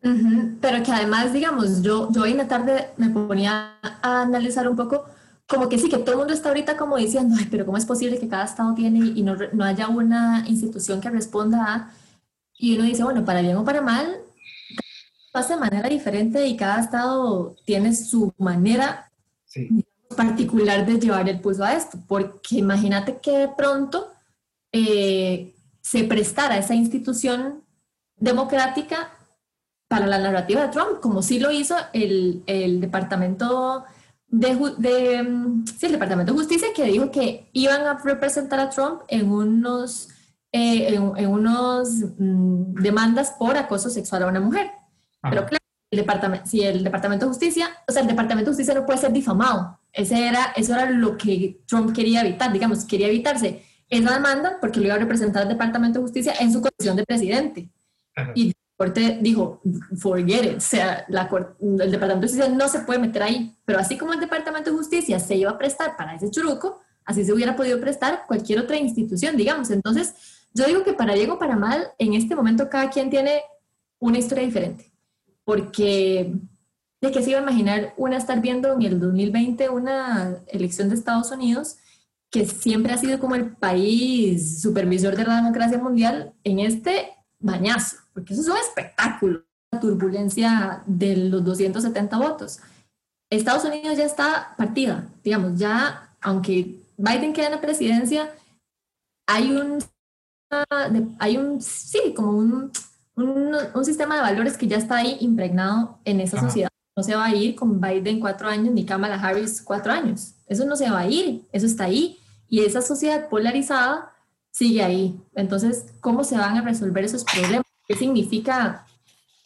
Pero que además, digamos, yo, yo hoy en la tarde me ponía a analizar un poco, como que sí, que todo el mundo está ahorita como diciendo, Ay, pero ¿cómo es posible que cada estado tiene y no, no haya una institución que responda a... Y uno dice, bueno, para bien o para mal, pasa de manera diferente y cada estado tiene su manera sí particular de llevar el pulso a esto, porque imagínate que de pronto eh, se prestara esa institución democrática para la narrativa de Trump, como sí lo hizo el, el Departamento de, de sí, el Departamento de Justicia, que dijo que iban a representar a Trump en unos, eh, en, unos mm, demandas por acoso sexual a una mujer. Pero claro, el departamento, si el Departamento de Justicia, o sea, el Departamento de Justicia no puede ser difamado, ese era, eso era lo que Trump quería evitar, digamos, quería evitarse. Esa demanda porque lo iba a representar el Departamento de Justicia en su condición de presidente. Y la Corte dijo, forget it, o sea, la, el Departamento de Justicia no se puede meter ahí, pero así como el Departamento de Justicia se iba a prestar para ese churuco, así se hubiera podido prestar cualquier otra institución, digamos. Entonces, yo digo que para Diego para mal, en este momento cada quien tiene una historia diferente, porque de que se iba a imaginar una estar viendo en el 2020 una elección de Estados Unidos que siempre ha sido como el país supervisor de la democracia mundial en este bañazo, porque eso es un espectáculo, la turbulencia de los 270 votos. Estados Unidos ya está partida, digamos, ya, aunque Biden queda en la presidencia, hay un, hay un sí, como un, un, sistema de valores que ya está ahí impregnado en esa sociedad no se va a ir con Biden cuatro años ni Kamala Harris cuatro años. Eso no se va a ir, eso está ahí. Y esa sociedad polarizada sigue ahí. Entonces, ¿cómo se van a resolver esos problemas? ¿Qué significa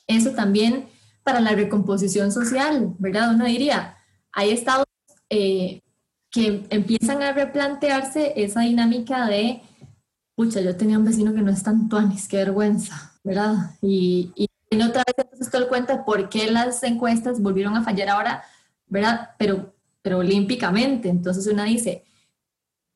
eso también para la recomposición social? ¿Verdad? Uno diría, hay estados eh, que empiezan a replantearse esa dinámica de, pucha, yo tenía un vecino que no es tan tuanis, qué vergüenza, ¿verdad? Y, y y otra vez entonces todo cuenta por qué las encuestas volvieron a fallar ahora, ¿verdad? Pero, pero olímpicamente. Entonces una dice,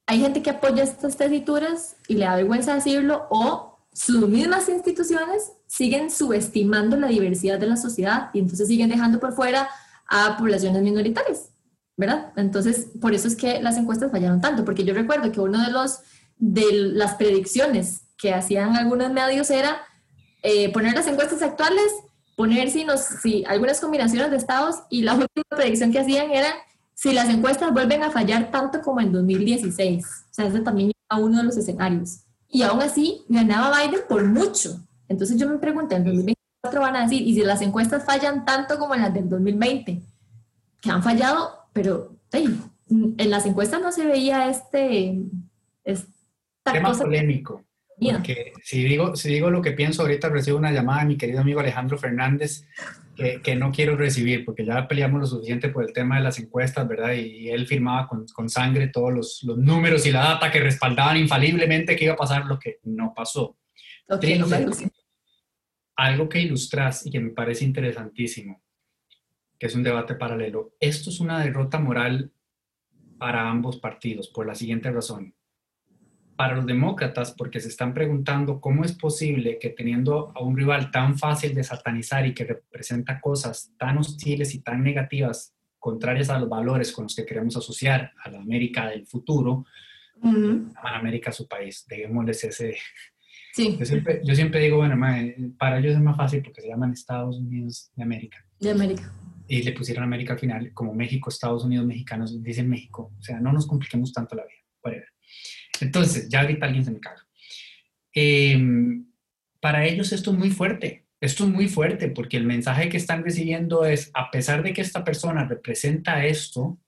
hay gente que apoya estas tesituras y le da vergüenza decirlo, o sus mismas instituciones siguen subestimando la diversidad de la sociedad y entonces siguen dejando por fuera a poblaciones minoritarias, ¿verdad? Entonces, por eso es que las encuestas fallaron tanto, porque yo recuerdo que uno de los de las predicciones que hacían algunos medios era eh, poner las encuestas actuales, poner si, nos, si algunas combinaciones de estados y la última predicción que hacían era si las encuestas vuelven a fallar tanto como en 2016. O sea, ese también era uno de los escenarios. Y aún así ganaba Biden por mucho. Entonces yo me pregunté, en 2024 van a decir, ¿y si las encuestas fallan tanto como en las del 2020? Que han fallado, pero en las encuestas no se veía este... Tema polémico Porque si digo, si digo lo que pienso, ahorita recibo una llamada de mi querido amigo Alejandro Fernández que, que no quiero recibir porque ya peleamos lo suficiente por el tema de las encuestas, ¿verdad? Y, él firmaba con, con sangre todos los, los, números y la data que respaldaban infaliblemente que iba a pasar lo que no pasó. Okay, no algo que ilustras y que me parece interesantísimo, que es un debate paralelo. Esto es una derrota moral para ambos partidos por la siguiente razón. Para los demócratas, porque se están preguntando cómo es posible que teniendo a un rival tan fácil de satanizar y que representa cosas tan hostiles y tan negativas, contrarias a los valores con los que queremos asociar a la América del futuro, a América su país. Dejémosles ese, Sí. Yo siempre, yo siempre digo, bueno, para ellos es más fácil porque se llaman Estados Unidos de América. De América. Y le pusieron América al final, como México, Estados Unidos, mexicanos, dicen México. O sea, no nos compliquemos tanto la vida. Entonces, ya ahorita alguien se me caga. Em, para ellos esto es muy fuerte. Esto es muy fuerte porque el mensaje que están recibiendo es, a pesar de que esta persona representa esto,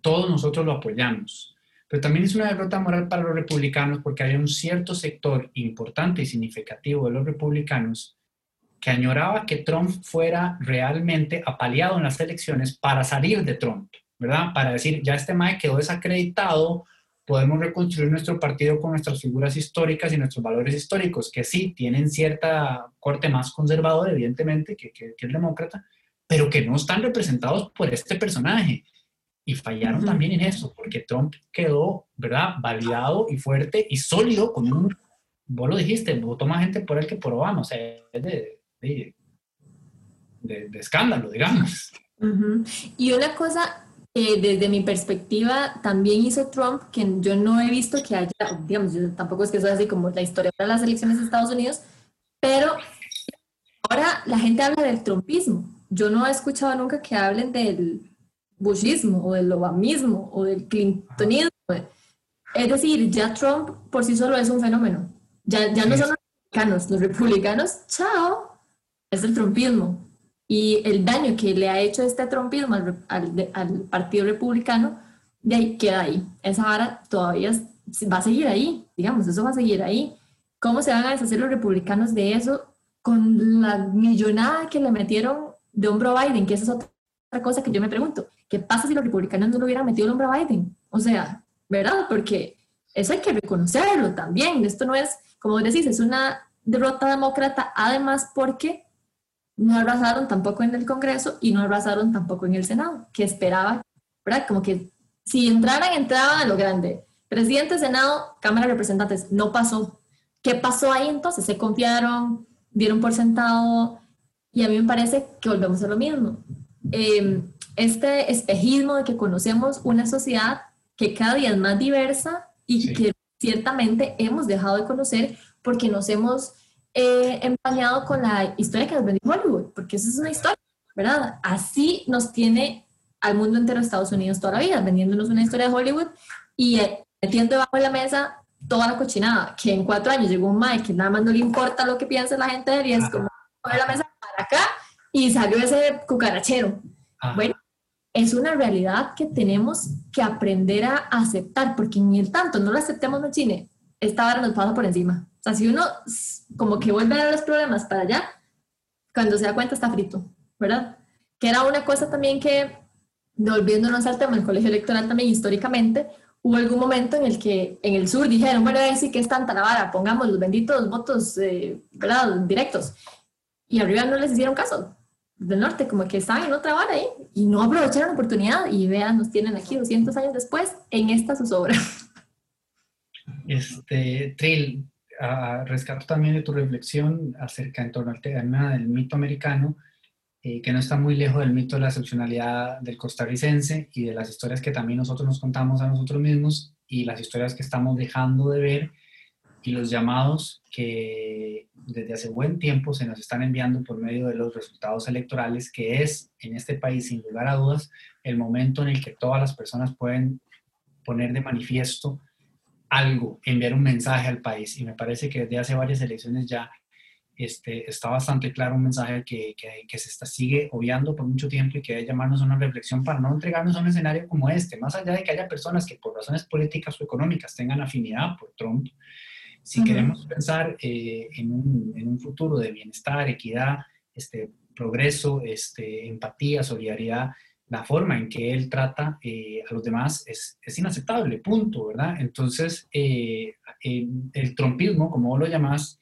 todos nosotros lo apoyamos pero también es una derrota moral para los republicanos porque hay un cierto sector importante y significativo de los republicanos que añoraba que Trump fuera realmente apaleado en las elecciones para salir de Trump, ¿verdad? Para decir, ya este MAE quedó desacreditado, podemos reconstruir nuestro partido con nuestras figuras históricas y nuestros valores históricos, que sí, tienen cierta corte más conservador, evidentemente, que, que, que el demócrata, pero que no están representados por este personaje. Y fallaron también en eso, porque Trump quedó, ¿verdad?, validado y fuerte y sólido con un, vos lo dijiste, votó más gente por él que por Obama, o sea, es de, de, de, escándalo, digamos. Y una cosa, eh, desde mi perspectiva, también hizo Trump, que yo no he visto que haya, digamos, yo tampoco es que sea así como la historia de las elecciones de Estados Unidos, pero ahora la gente habla del trumpismo. Yo no he escuchado nunca que hablen del bushismo o del obamismo o del clintonismo. Es decir, ya Trump por sí solo es un fenómeno. Ya, ya no son los republicanos, los republicanos, chao, es el trumpismo. Y el daño que le ha hecho este trumpismo al, al, Partido Republicano, de ahí queda ahí. Esa vara todavía va a seguir ahí, digamos, eso va a seguir ahí. ¿Cómo se van a deshacer los republicanos de eso con la millonada que le metieron de hombro a Biden? Que esa es otra cosa que yo me pregunto. ¿Qué pasa si los republicanos no lo hubieran metido el hombre a Biden? O sea, ¿verdad? Porque eso hay que reconocerlo también. Esto no es, como decís, es una derrota demócrata, además porque no arrasaron tampoco en el Congreso y no arrasaron tampoco en el Senado, que esperaba, ¿verdad? Como que si entraran, entraban a lo grande. Presidente, Senado, Cámara de Representantes, no pasó. ¿Qué pasó ahí entonces? Se confiaron, dieron por sentado y a mí me parece que volvemos a lo mismo. Eh, este espejismo de que conocemos una sociedad que cada día es más diversa y que ciertamente hemos dejado de conocer porque nos hemos eh, empañado con la historia que nos vendió Hollywood, porque esa es una historia, ¿verdad? Así nos tiene al mundo entero Estados Unidos toda la vida, vendiéndonos una historia de Hollywood y eh, metiendo debajo de la mesa toda la cochinada, que en cuatro años llegó un Mike que nada más no le importa lo que piensa la gente de él y es como poner la mesa para acá y salió ese cucarachero. Bueno, es una realidad que tenemos que aprender a aceptar, porque ni el tanto no lo aceptemos, no chine, esta vara nos pasa por encima. O sea, si uno como que vuelve a ver los problemas para allá, cuando se da cuenta está frito, ¿verdad? Que era una cosa también que, volviéndonos al tema del colegio electoral también históricamente, hubo algún momento en el que en el sur dijeron, bueno, sí que es tanta la vara, pongamos los benditos votos, eh, ¿verdad?, directos. Y arriba no les hicieron caso del norte, como que estaban en otra vara ahí y no aprovecharon la oportunidad y vean, nos tienen aquí 200 años después en esta zozobra. Este, Trill, rescato también de tu reflexión acerca en torno al tema del mito americano, eh, que no está muy lejos del mito de la excepcionalidad del costarricense y de las historias que también nosotros nos contamos a nosotros mismos y las historias que estamos dejando de ver y los llamados que desde hace buen tiempo se nos están enviando por medio de los resultados electorales, que es en este país, sin lugar a dudas, el momento en el que todas las personas pueden poner de manifiesto algo, enviar un mensaje al país. Y me parece que desde hace varias elecciones ya este, está bastante claro un mensaje que, que, que se está, sigue obviando por mucho tiempo y que debe llamarnos a una reflexión para no entregarnos a un escenario como este, más allá de que haya personas que por razones políticas o económicas tengan afinidad por Trump, Si queremos pensar eh, en, un, en, un, futuro de bienestar, equidad, este, progreso, este, empatía, solidaridad, la forma en que él trata eh, a los demás es, es, inaceptable, punto, ¿verdad? Entonces, eh, el trompismo, como vos lo llamás,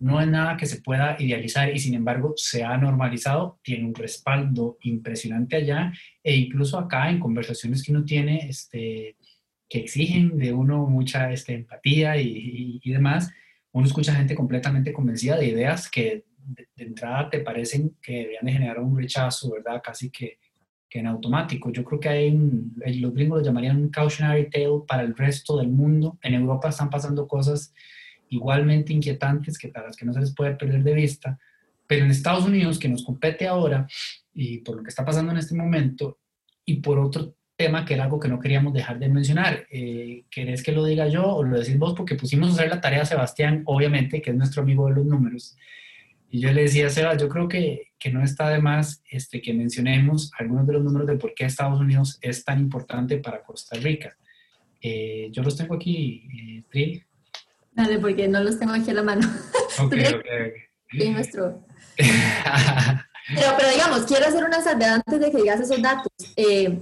no es nada que se pueda idealizar y sin embargo se ha normalizado, tiene un respaldo impresionante allá e incluso acá en conversaciones que uno tiene este, que exigen de uno mucha este, empatía y, y, demás, uno escucha gente completamente convencida de ideas que de, entrada te parecen que deberían de generar un rechazo, ¿verdad? Casi que, que en automático. Yo creo que hay un, los gringos lo llamarían un cautionary tale para el resto del mundo. En Europa están pasando cosas igualmente inquietantes que para las que no se les puede perder de vista, pero en Estados Unidos, que nos compete ahora, y por lo que está pasando en este momento, y por otro tema que era algo que no queríamos dejar de mencionar, eh, ¿querés que lo diga yo o lo decís vos? Porque pusimos a hacer la tarea a Sebastián, obviamente, que es nuestro amigo de los números, y yo le decía Seba, yo creo que, que, no está de más este, que mencionemos algunos de los números de por qué Estados Unidos es tan importante para Costa Rica. Eh, yo los tengo aquí, eh, Trill. Dale, porque no los tengo aquí a la mano. Ok, ok, Sí, nuestro... pero, pero digamos, quiero hacer una salvedad antes de que digas esos datos. Eh,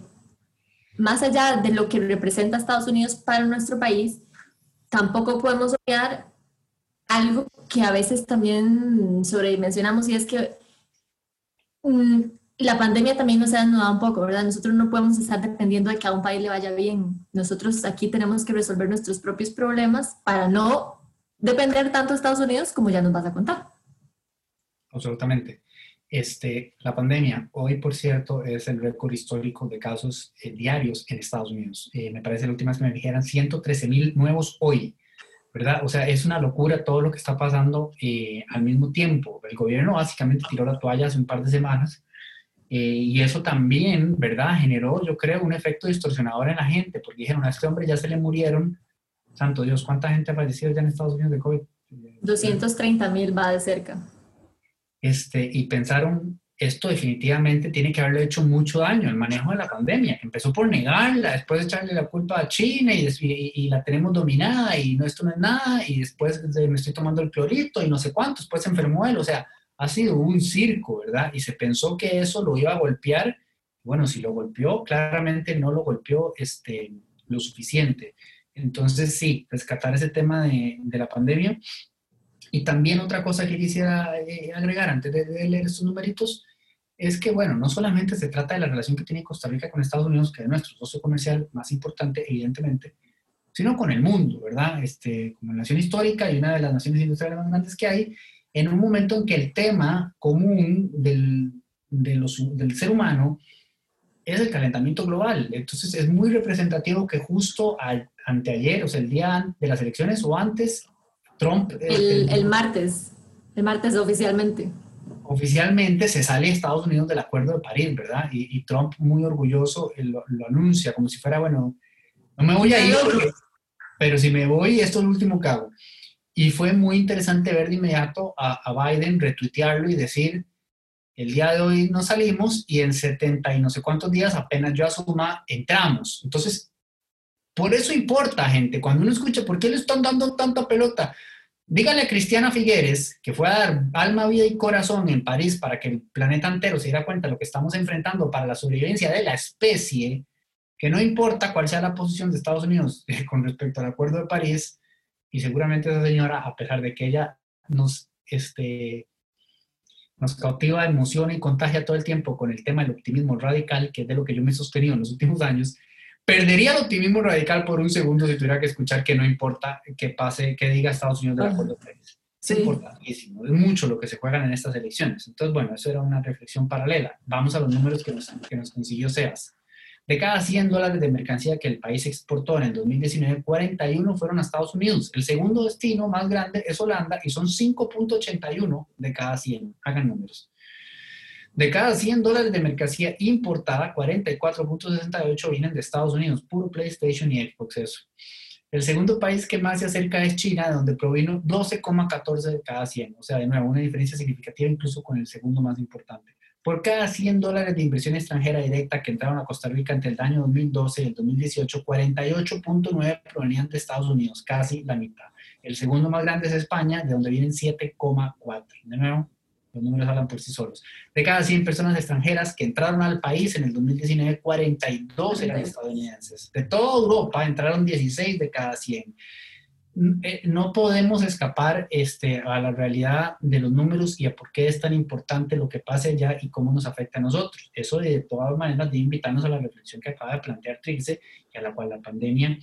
más allá de lo que representa Estados Unidos para nuestro país, tampoco podemos olvidar algo que a veces también sobredimensionamos y es que mm, la pandemia también nos ha anudado un poco, ¿verdad? Nosotros no podemos estar dependiendo de que a un país le vaya bien. Nosotros aquí tenemos que resolver nuestros propios problemas para no depender tanto de Estados Unidos como ya nos vas a contar. Absolutamente. Este, la pandemia, hoy por cierto, es el récord histórico de casos eh, diarios en Estados Unidos. Eh, me parece la última vez que me dijeron 113 mil nuevos hoy, ¿verdad? O sea, es una locura todo lo que está pasando eh, al mismo tiempo. El gobierno básicamente tiró la toalla hace un par de semanas eh, y eso también, ¿verdad? Generó, yo creo, un efecto distorsionador en la gente, porque dijeron, a este hombre ya se le murieron, santo Dios, ¿cuánta gente ha fallecido ya en Estados Unidos de COVID? 230 mil va de cerca. Este, y pensaron, esto definitivamente tiene que haberle hecho mucho daño, el manejo de la pandemia, que empezó por negarla, después echarle la culpa a China y, y, la tenemos dominada y no, esto no es nada, y después me estoy tomando el clorito y no sé cuánto, después se enfermó él, o sea, ha sido un circo, ¿verdad? Y se pensó que eso lo iba a golpear. Bueno, si lo golpeó, claramente no lo golpeó este, lo suficiente. Entonces, sí, rescatar ese tema de, de la pandemia. Y también otra cosa que quisiera eh, agregar antes de, leer estos numeritos es que, bueno, no solamente se trata de la relación que tiene Costa Rica con Estados Unidos, que es nuestro socio comercial más importante, evidentemente, sino con el mundo, ¿verdad? Este, como nación histórica y una de las naciones industriales más grandes que hay, en un momento en que el tema común del, de los, del ser humano es el calentamiento global. Entonces es muy representativo que justo al, anteayer, o sea, el día de las elecciones o antes, Trump... El, el, martes, el martes oficialmente. Oficialmente se sale a Estados Unidos del Acuerdo de París, ¿verdad? Y, Trump muy orgulloso lo, lo, anuncia como si fuera, bueno, no me voy a ir, pero si me voy, esto es lo último hago. Y fue muy interesante ver de inmediato a, Biden retuitearlo y decir, el día de hoy no salimos y en 70 y no sé cuántos días apenas yo asuma, entramos. Entonces, por eso importa, gente, cuando uno escucha, ¿por qué le están dando tanta pelota? Dígale a Cristiana Figueres, que fue a dar alma, vida y corazón en París para que el planeta entero se diera cuenta de lo que estamos enfrentando para la sobrevivencia de la especie, que no importa cuál sea la posición de Estados Unidos con respecto al Acuerdo de París, y seguramente esa señora, a pesar de que ella nos, este, nos cautiva, emociona y contagia todo el tiempo con el tema del optimismo radical, que es de lo que yo me he sostenido en los últimos años, perdería el optimismo radical por un segundo si tuviera que escuchar que no importa que pase, que diga Estados Unidos del acuerdo de París. Es importantísimo, es mucho lo que se juegan en estas elecciones. Entonces, bueno, eso era una reflexión paralela. Vamos a los números que nos, que nos consiguió SEAS. De cada 100 dólares de mercancía que el país exportó en el 2019, 41 fueron a Estados Unidos. El segundo destino más grande es Holanda y son 5.81 de cada 100. Hagan números. De cada 100 dólares de mercancía importada, 44.68 vienen de Estados Unidos, puro PlayStation y Xbox eso. El segundo país que más se acerca es China, donde provino 12,14 de cada 100. O sea, de nuevo, una diferencia significativa incluso con el segundo más importante. Por cada 100 dólares de inversión extranjera directa que entraron a Costa Rica entre el año 2012 y el 2018, 48.9 provenían de Estados Unidos, casi la mitad. El segundo más grande es España, de donde vienen 7,4. De nuevo, los números hablan por sí solos. De cada 100 personas extranjeras que entraron al país en el 2019, 42 eran estadounidenses. De toda Europa entraron 16 de cada 100. Eh, no podemos escapar este, a la realidad de los números y a por qué es tan importante lo que pase allá y cómo nos afecta a nosotros. Eso de todas maneras debe invitarnos a la reflexión que acaba de plantear Trilce y a la cual la pandemia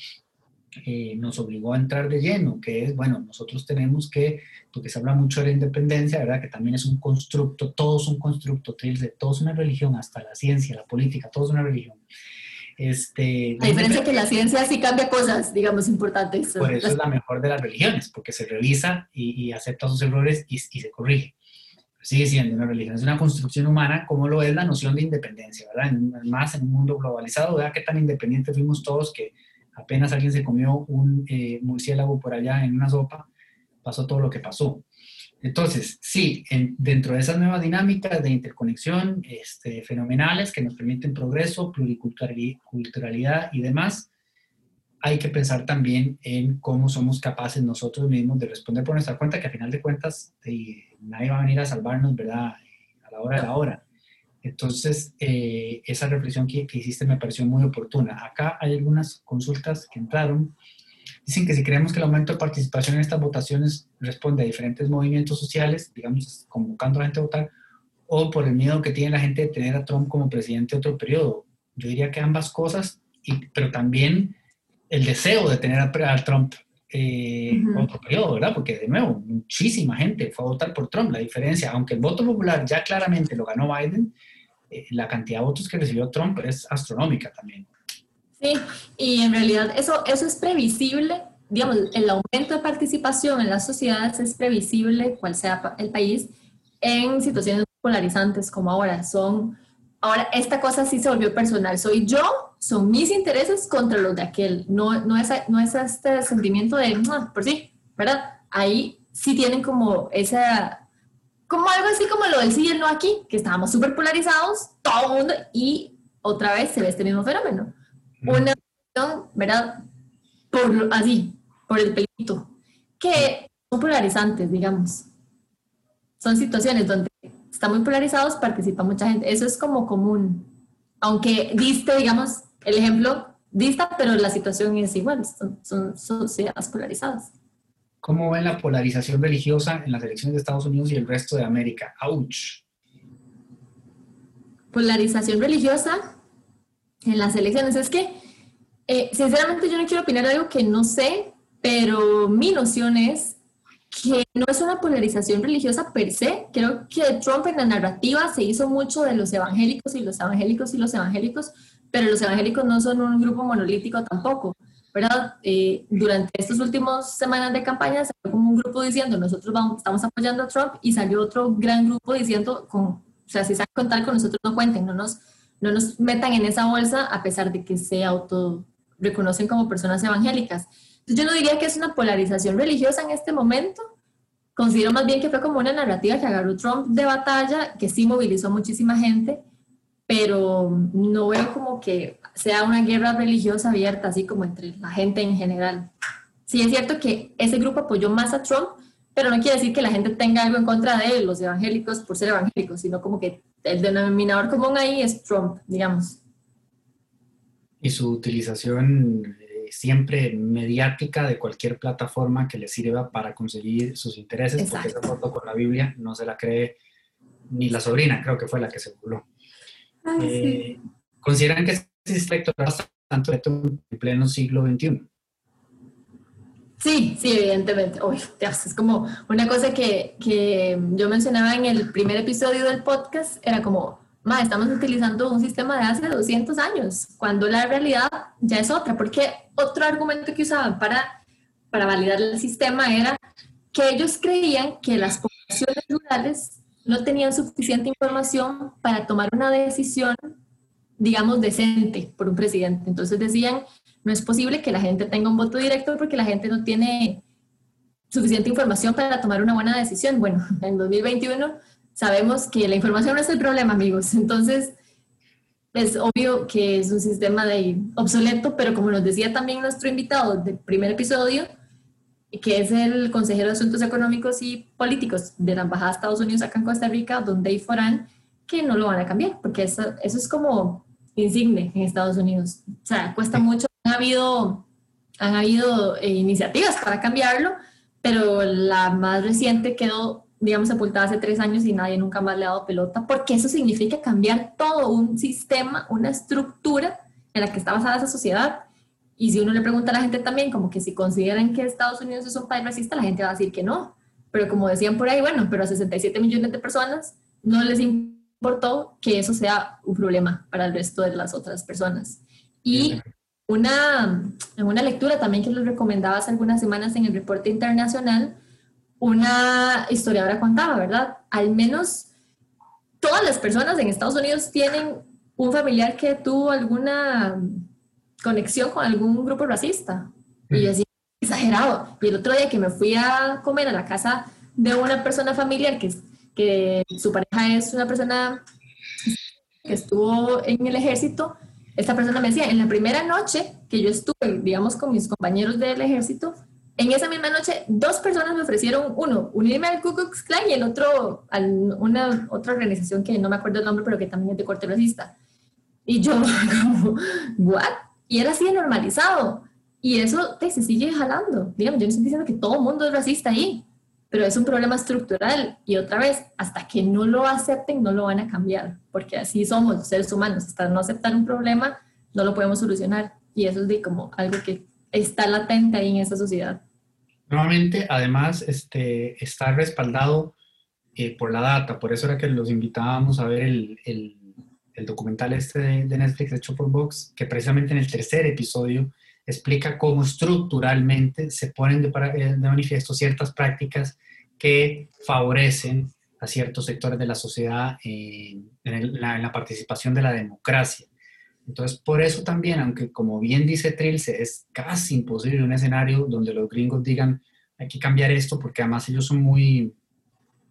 eh, nos obligó a entrar de lleno, que es, bueno, nosotros tenemos que, porque se habla mucho de la independencia, ¿verdad? Que también es un constructo, todo es un constructo, todo es una religión, hasta la ciencia, la política, todo es una religión. Este, a diferencia que la ciencia sí cambia cosas, digamos, importantes. Por eso es la mejor de las religiones, porque se revisa y, acepta sus errores y, se corrige. Sigue siendo una religión, es una construcción humana, como lo es la noción de independencia, ¿verdad? más en un mundo globalizado, ¿verdad? Qué tan independientes fuimos todos que apenas alguien se comió un eh, murciélago por allá en una sopa, pasó todo lo que pasó. Entonces, sí, dentro de esas nuevas dinámicas de interconexión este, fenomenales que nos permiten progreso, pluriculturalidad y demás, hay que pensar también en cómo somos capaces nosotros mismos de responder por nuestra cuenta, que a final de cuentas nadie va a venir a salvarnos, ¿verdad? A la hora de la hora. Entonces, eh, esa reflexión que, que hiciste me pareció muy oportuna. Acá hay algunas consultas que entraron Dicen que si creemos que el aumento de participación en estas votaciones responde a diferentes movimientos sociales, digamos, convocando a la gente a votar, o por el miedo que tiene la gente de tener a Trump como presidente otro periodo. Yo diría que ambas cosas, y, pero también el deseo de tener a, Trump eh, otro periodo, ¿verdad? Porque de nuevo, muchísima gente fue a votar por Trump. La diferencia, aunque el voto popular ya claramente lo ganó Biden, la cantidad de votos que recibió Trump es astronómica también. Sí, y en realidad eso, eso es previsible, digamos, el aumento de participación en las sociedades es previsible, cual sea el país, en situaciones polarizantes como ahora. Son, ahora esta cosa sí se volvió personal, soy yo, son mis intereses contra los de aquel, no, no, es, no es este sentimiento de, no, por sí, ¿verdad? Ahí sí tienen como esa, como algo así como lo del sí y el no aquí, que estábamos súper polarizados, todo el mundo, y otra vez se ve este mismo fenómeno una ¿verdad? Por, así, por el pelito, que son polarizantes, digamos. Son situaciones donde están muy polarizados, participa mucha gente. Eso es como común. Aunque diste, digamos, el ejemplo dista, pero la situación es igual, son, son sociedades polarizadas. ¿Cómo ven la polarización religiosa en las elecciones de Estados Unidos y el resto de América? ¡Auch! Polarización religiosa, en las elecciones. Es que, eh, sinceramente, yo no quiero opinar algo que no sé, pero mi noción es que no es una polarización religiosa per se. Creo que Trump en la narrativa se hizo mucho de los evangélicos y los evangélicos y los evangélicos, pero los evangélicos no son un grupo monolítico tampoco. ¿Verdad? Eh, durante estas últimas semanas de campaña salió como un grupo diciendo nosotros vamos, estamos apoyando a Trump y salió otro gran grupo diciendo, con, o sea, si saben contar con nosotros no cuenten, no nos, no nos metan en esa bolsa a pesar de que se auto reconocen como personas evangélicas. Entonces yo no diría que es una polarización religiosa en este momento, considero más bien que fue como una narrativa que agarró Trump de batalla, que sí movilizó muchísima gente, pero no veo como que sea una guerra religiosa abierta, así como entre la gente en general. Sí es cierto que ese grupo apoyó más a Trump, pero no quiere decir que la gente tenga algo en contra de los evangélicos por ser evangélicos, sino como que el denominador común ahí es Trump, digamos. Y su utilización eh, siempre mediática de cualquier plataforma que le sirva para conseguir sus intereses, porque esa foto con la Biblia no se la cree ni la sobrina, creo que fue la que se burló. Eh, ¿Consideran que aspecto es tanto en pleno siglo XXI? Sí, sí, evidentemente. Uy, es como una cosa que, que, yo mencionaba en el primer episodio del podcast, era como, ma, estamos utilizando un sistema de hace 200 años, cuando la realidad ya es otra, porque otro argumento que usaban para, para validar el sistema era que ellos creían que las poblaciones rurales no tenían suficiente información para tomar una decisión, digamos, decente por un presidente. Entonces decían, no es posible que la gente tenga un voto directo porque la gente no tiene suficiente información para tomar una buena decisión. Bueno, en 2021 sabemos que la información no es el problema, amigos. Entonces, es obvio que es un sistema de obsoleto, pero como nos decía también nuestro invitado del primer episodio, que es el consejero de Asuntos Económicos y Políticos de la Embajada de Estados Unidos acá en Costa Rica, Don Dave Foran, que no lo van a cambiar, porque eso, eso es como insigne en Estados Unidos. O sea, cuesta mucho. Han habido, han habido eh, iniciativas para cambiarlo, pero la más reciente quedó, digamos, sepultada hace tres años y nadie nunca más le ha dado pelota, porque eso significa cambiar todo un sistema, una estructura en la que está basada esa sociedad y si uno le pregunta a la gente también, como que si consideran que Estados Unidos es un país racista, la gente va a decir que no. Pero como decían por ahí, bueno, pero a 67 millones de personas no les importó que eso sea un problema para el resto de las otras personas. Y una, en una lectura también que les recomendaba hace algunas semanas en el reporte internacional, una historiadora contaba, ¿verdad? Al menos todas las personas en Estados Unidos tienen un familiar que tuvo alguna conexión con algún grupo racista. Y yo decía, exagerado. Y el otro día que me fui a comer a la casa de una persona familiar que, que su pareja es una persona que estuvo en el ejército, esta persona me decía, en la primera noche que yo estuve, digamos, con mis compañeros del ejército, en esa misma noche, dos personas me ofrecieron, uno, unirme al Ku Klux Klan y el otro, a una otra organización que no me acuerdo el nombre, pero que también es de corte racista. Y yo, como, ¿what? Y era así normalizado. Y eso te, se sigue jalando. Digamos, yo no estoy diciendo que todo el mundo es racista ahí, pero es un problema estructural. Y otra vez, hasta que no lo acepten, no lo van a cambiar, porque así somos los seres humanos. Hasta no aceptar un problema, no lo podemos solucionar. Y eso es de como algo que está latente ahí en esa sociedad. Nuevamente, además, este, está respaldado eh, por la data. Por eso era que los invitábamos a ver el, el el documental este de, Netflix hecho por Vox, que precisamente en el tercer episodio explica cómo estructuralmente se ponen de, eh, de manifiesto ciertas prácticas que favorecen a ciertos sectores de la sociedad en, la, participación de la democracia. Entonces, por eso también, aunque como bien dice Trilce, es casi imposible un escenario donde los gringos digan hay que cambiar esto, porque además ellos son muy,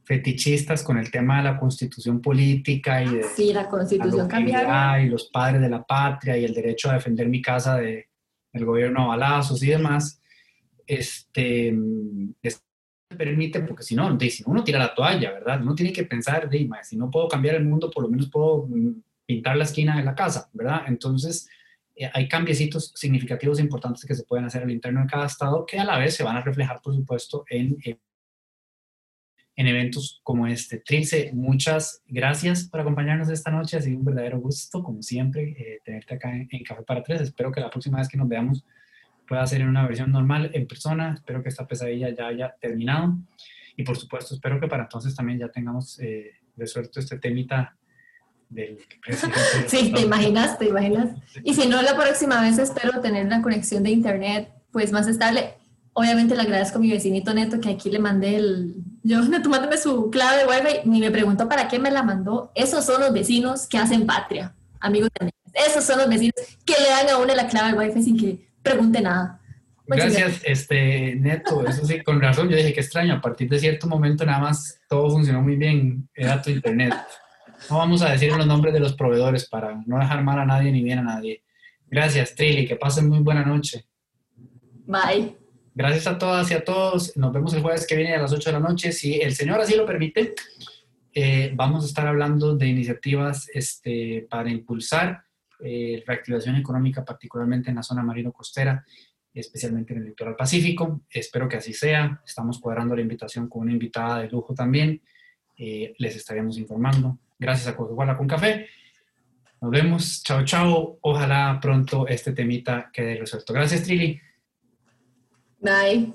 fetichistas con el tema de la constitución política y de sí, la constitución cambiada y los padres de la patria y el derecho a defender mi casa de, del gobierno a balazos y demás, este, permite, porque si no, si uno tira la toalla, ¿verdad? Uno tiene que pensar, de, si no puedo cambiar el mundo, por lo menos puedo mm, pintar la esquina de la casa, ¿verdad? Entonces, eh, hay cambiecitos significativos e importantes que se pueden hacer al interno de cada estado que a la vez se van a reflejar, por supuesto, en en eventos como este. Trilce, muchas gracias por acompañarnos esta noche. Ha sido un verdadero gusto, como siempre, eh, tenerte acá en, Café para Tres. Espero que la próxima vez que nos veamos pueda ser en una versión normal, en persona. Espero que esta pesadilla ya haya terminado. Y por supuesto, espero que para entonces también ya tengamos eh, resuelto este temita del presidente. sí, te imaginas, te imaginas. Y si no, la próxima vez espero tener una conexión de internet pues más estable obviamente le agradezco a mi vecinito Neto que aquí le mandé el... Yo, Neto, mándame su clave de Wi-Fi ni me preguntó para qué me la mandó. Esos son los vecinos que hacen patria, amigos de Esos son los vecinos que le dan a uno la clave de Wi-Fi sin que pregunte nada. gracias, este, Neto. Eso sí, con razón. Yo dije que extraño. A partir de cierto momento nada más todo funcionó muy bien. Era tu internet. No vamos a decir los nombres de los proveedores para no dejar mal a nadie ni bien a nadie. Gracias, Trilly. Que pasen muy buena noche. Bye. Gracias a todas y a todos. Nos vemos el jueves que viene a las 8 de la noche. Si el Señor así lo permite, eh, vamos a estar hablando de iniciativas este, para impulsar eh, reactivación económica, particularmente en la zona marino-costera, especialmente en el litoral pacífico. Espero que así sea. Estamos cuadrando la invitación con una invitada de lujo también. Eh, les estaremos informando. Gracias a Coca-Cola con Café. Nos vemos. Chao, chao. Ojalá pronto este temita quede resuelto. Gracias, Trilly. Bye.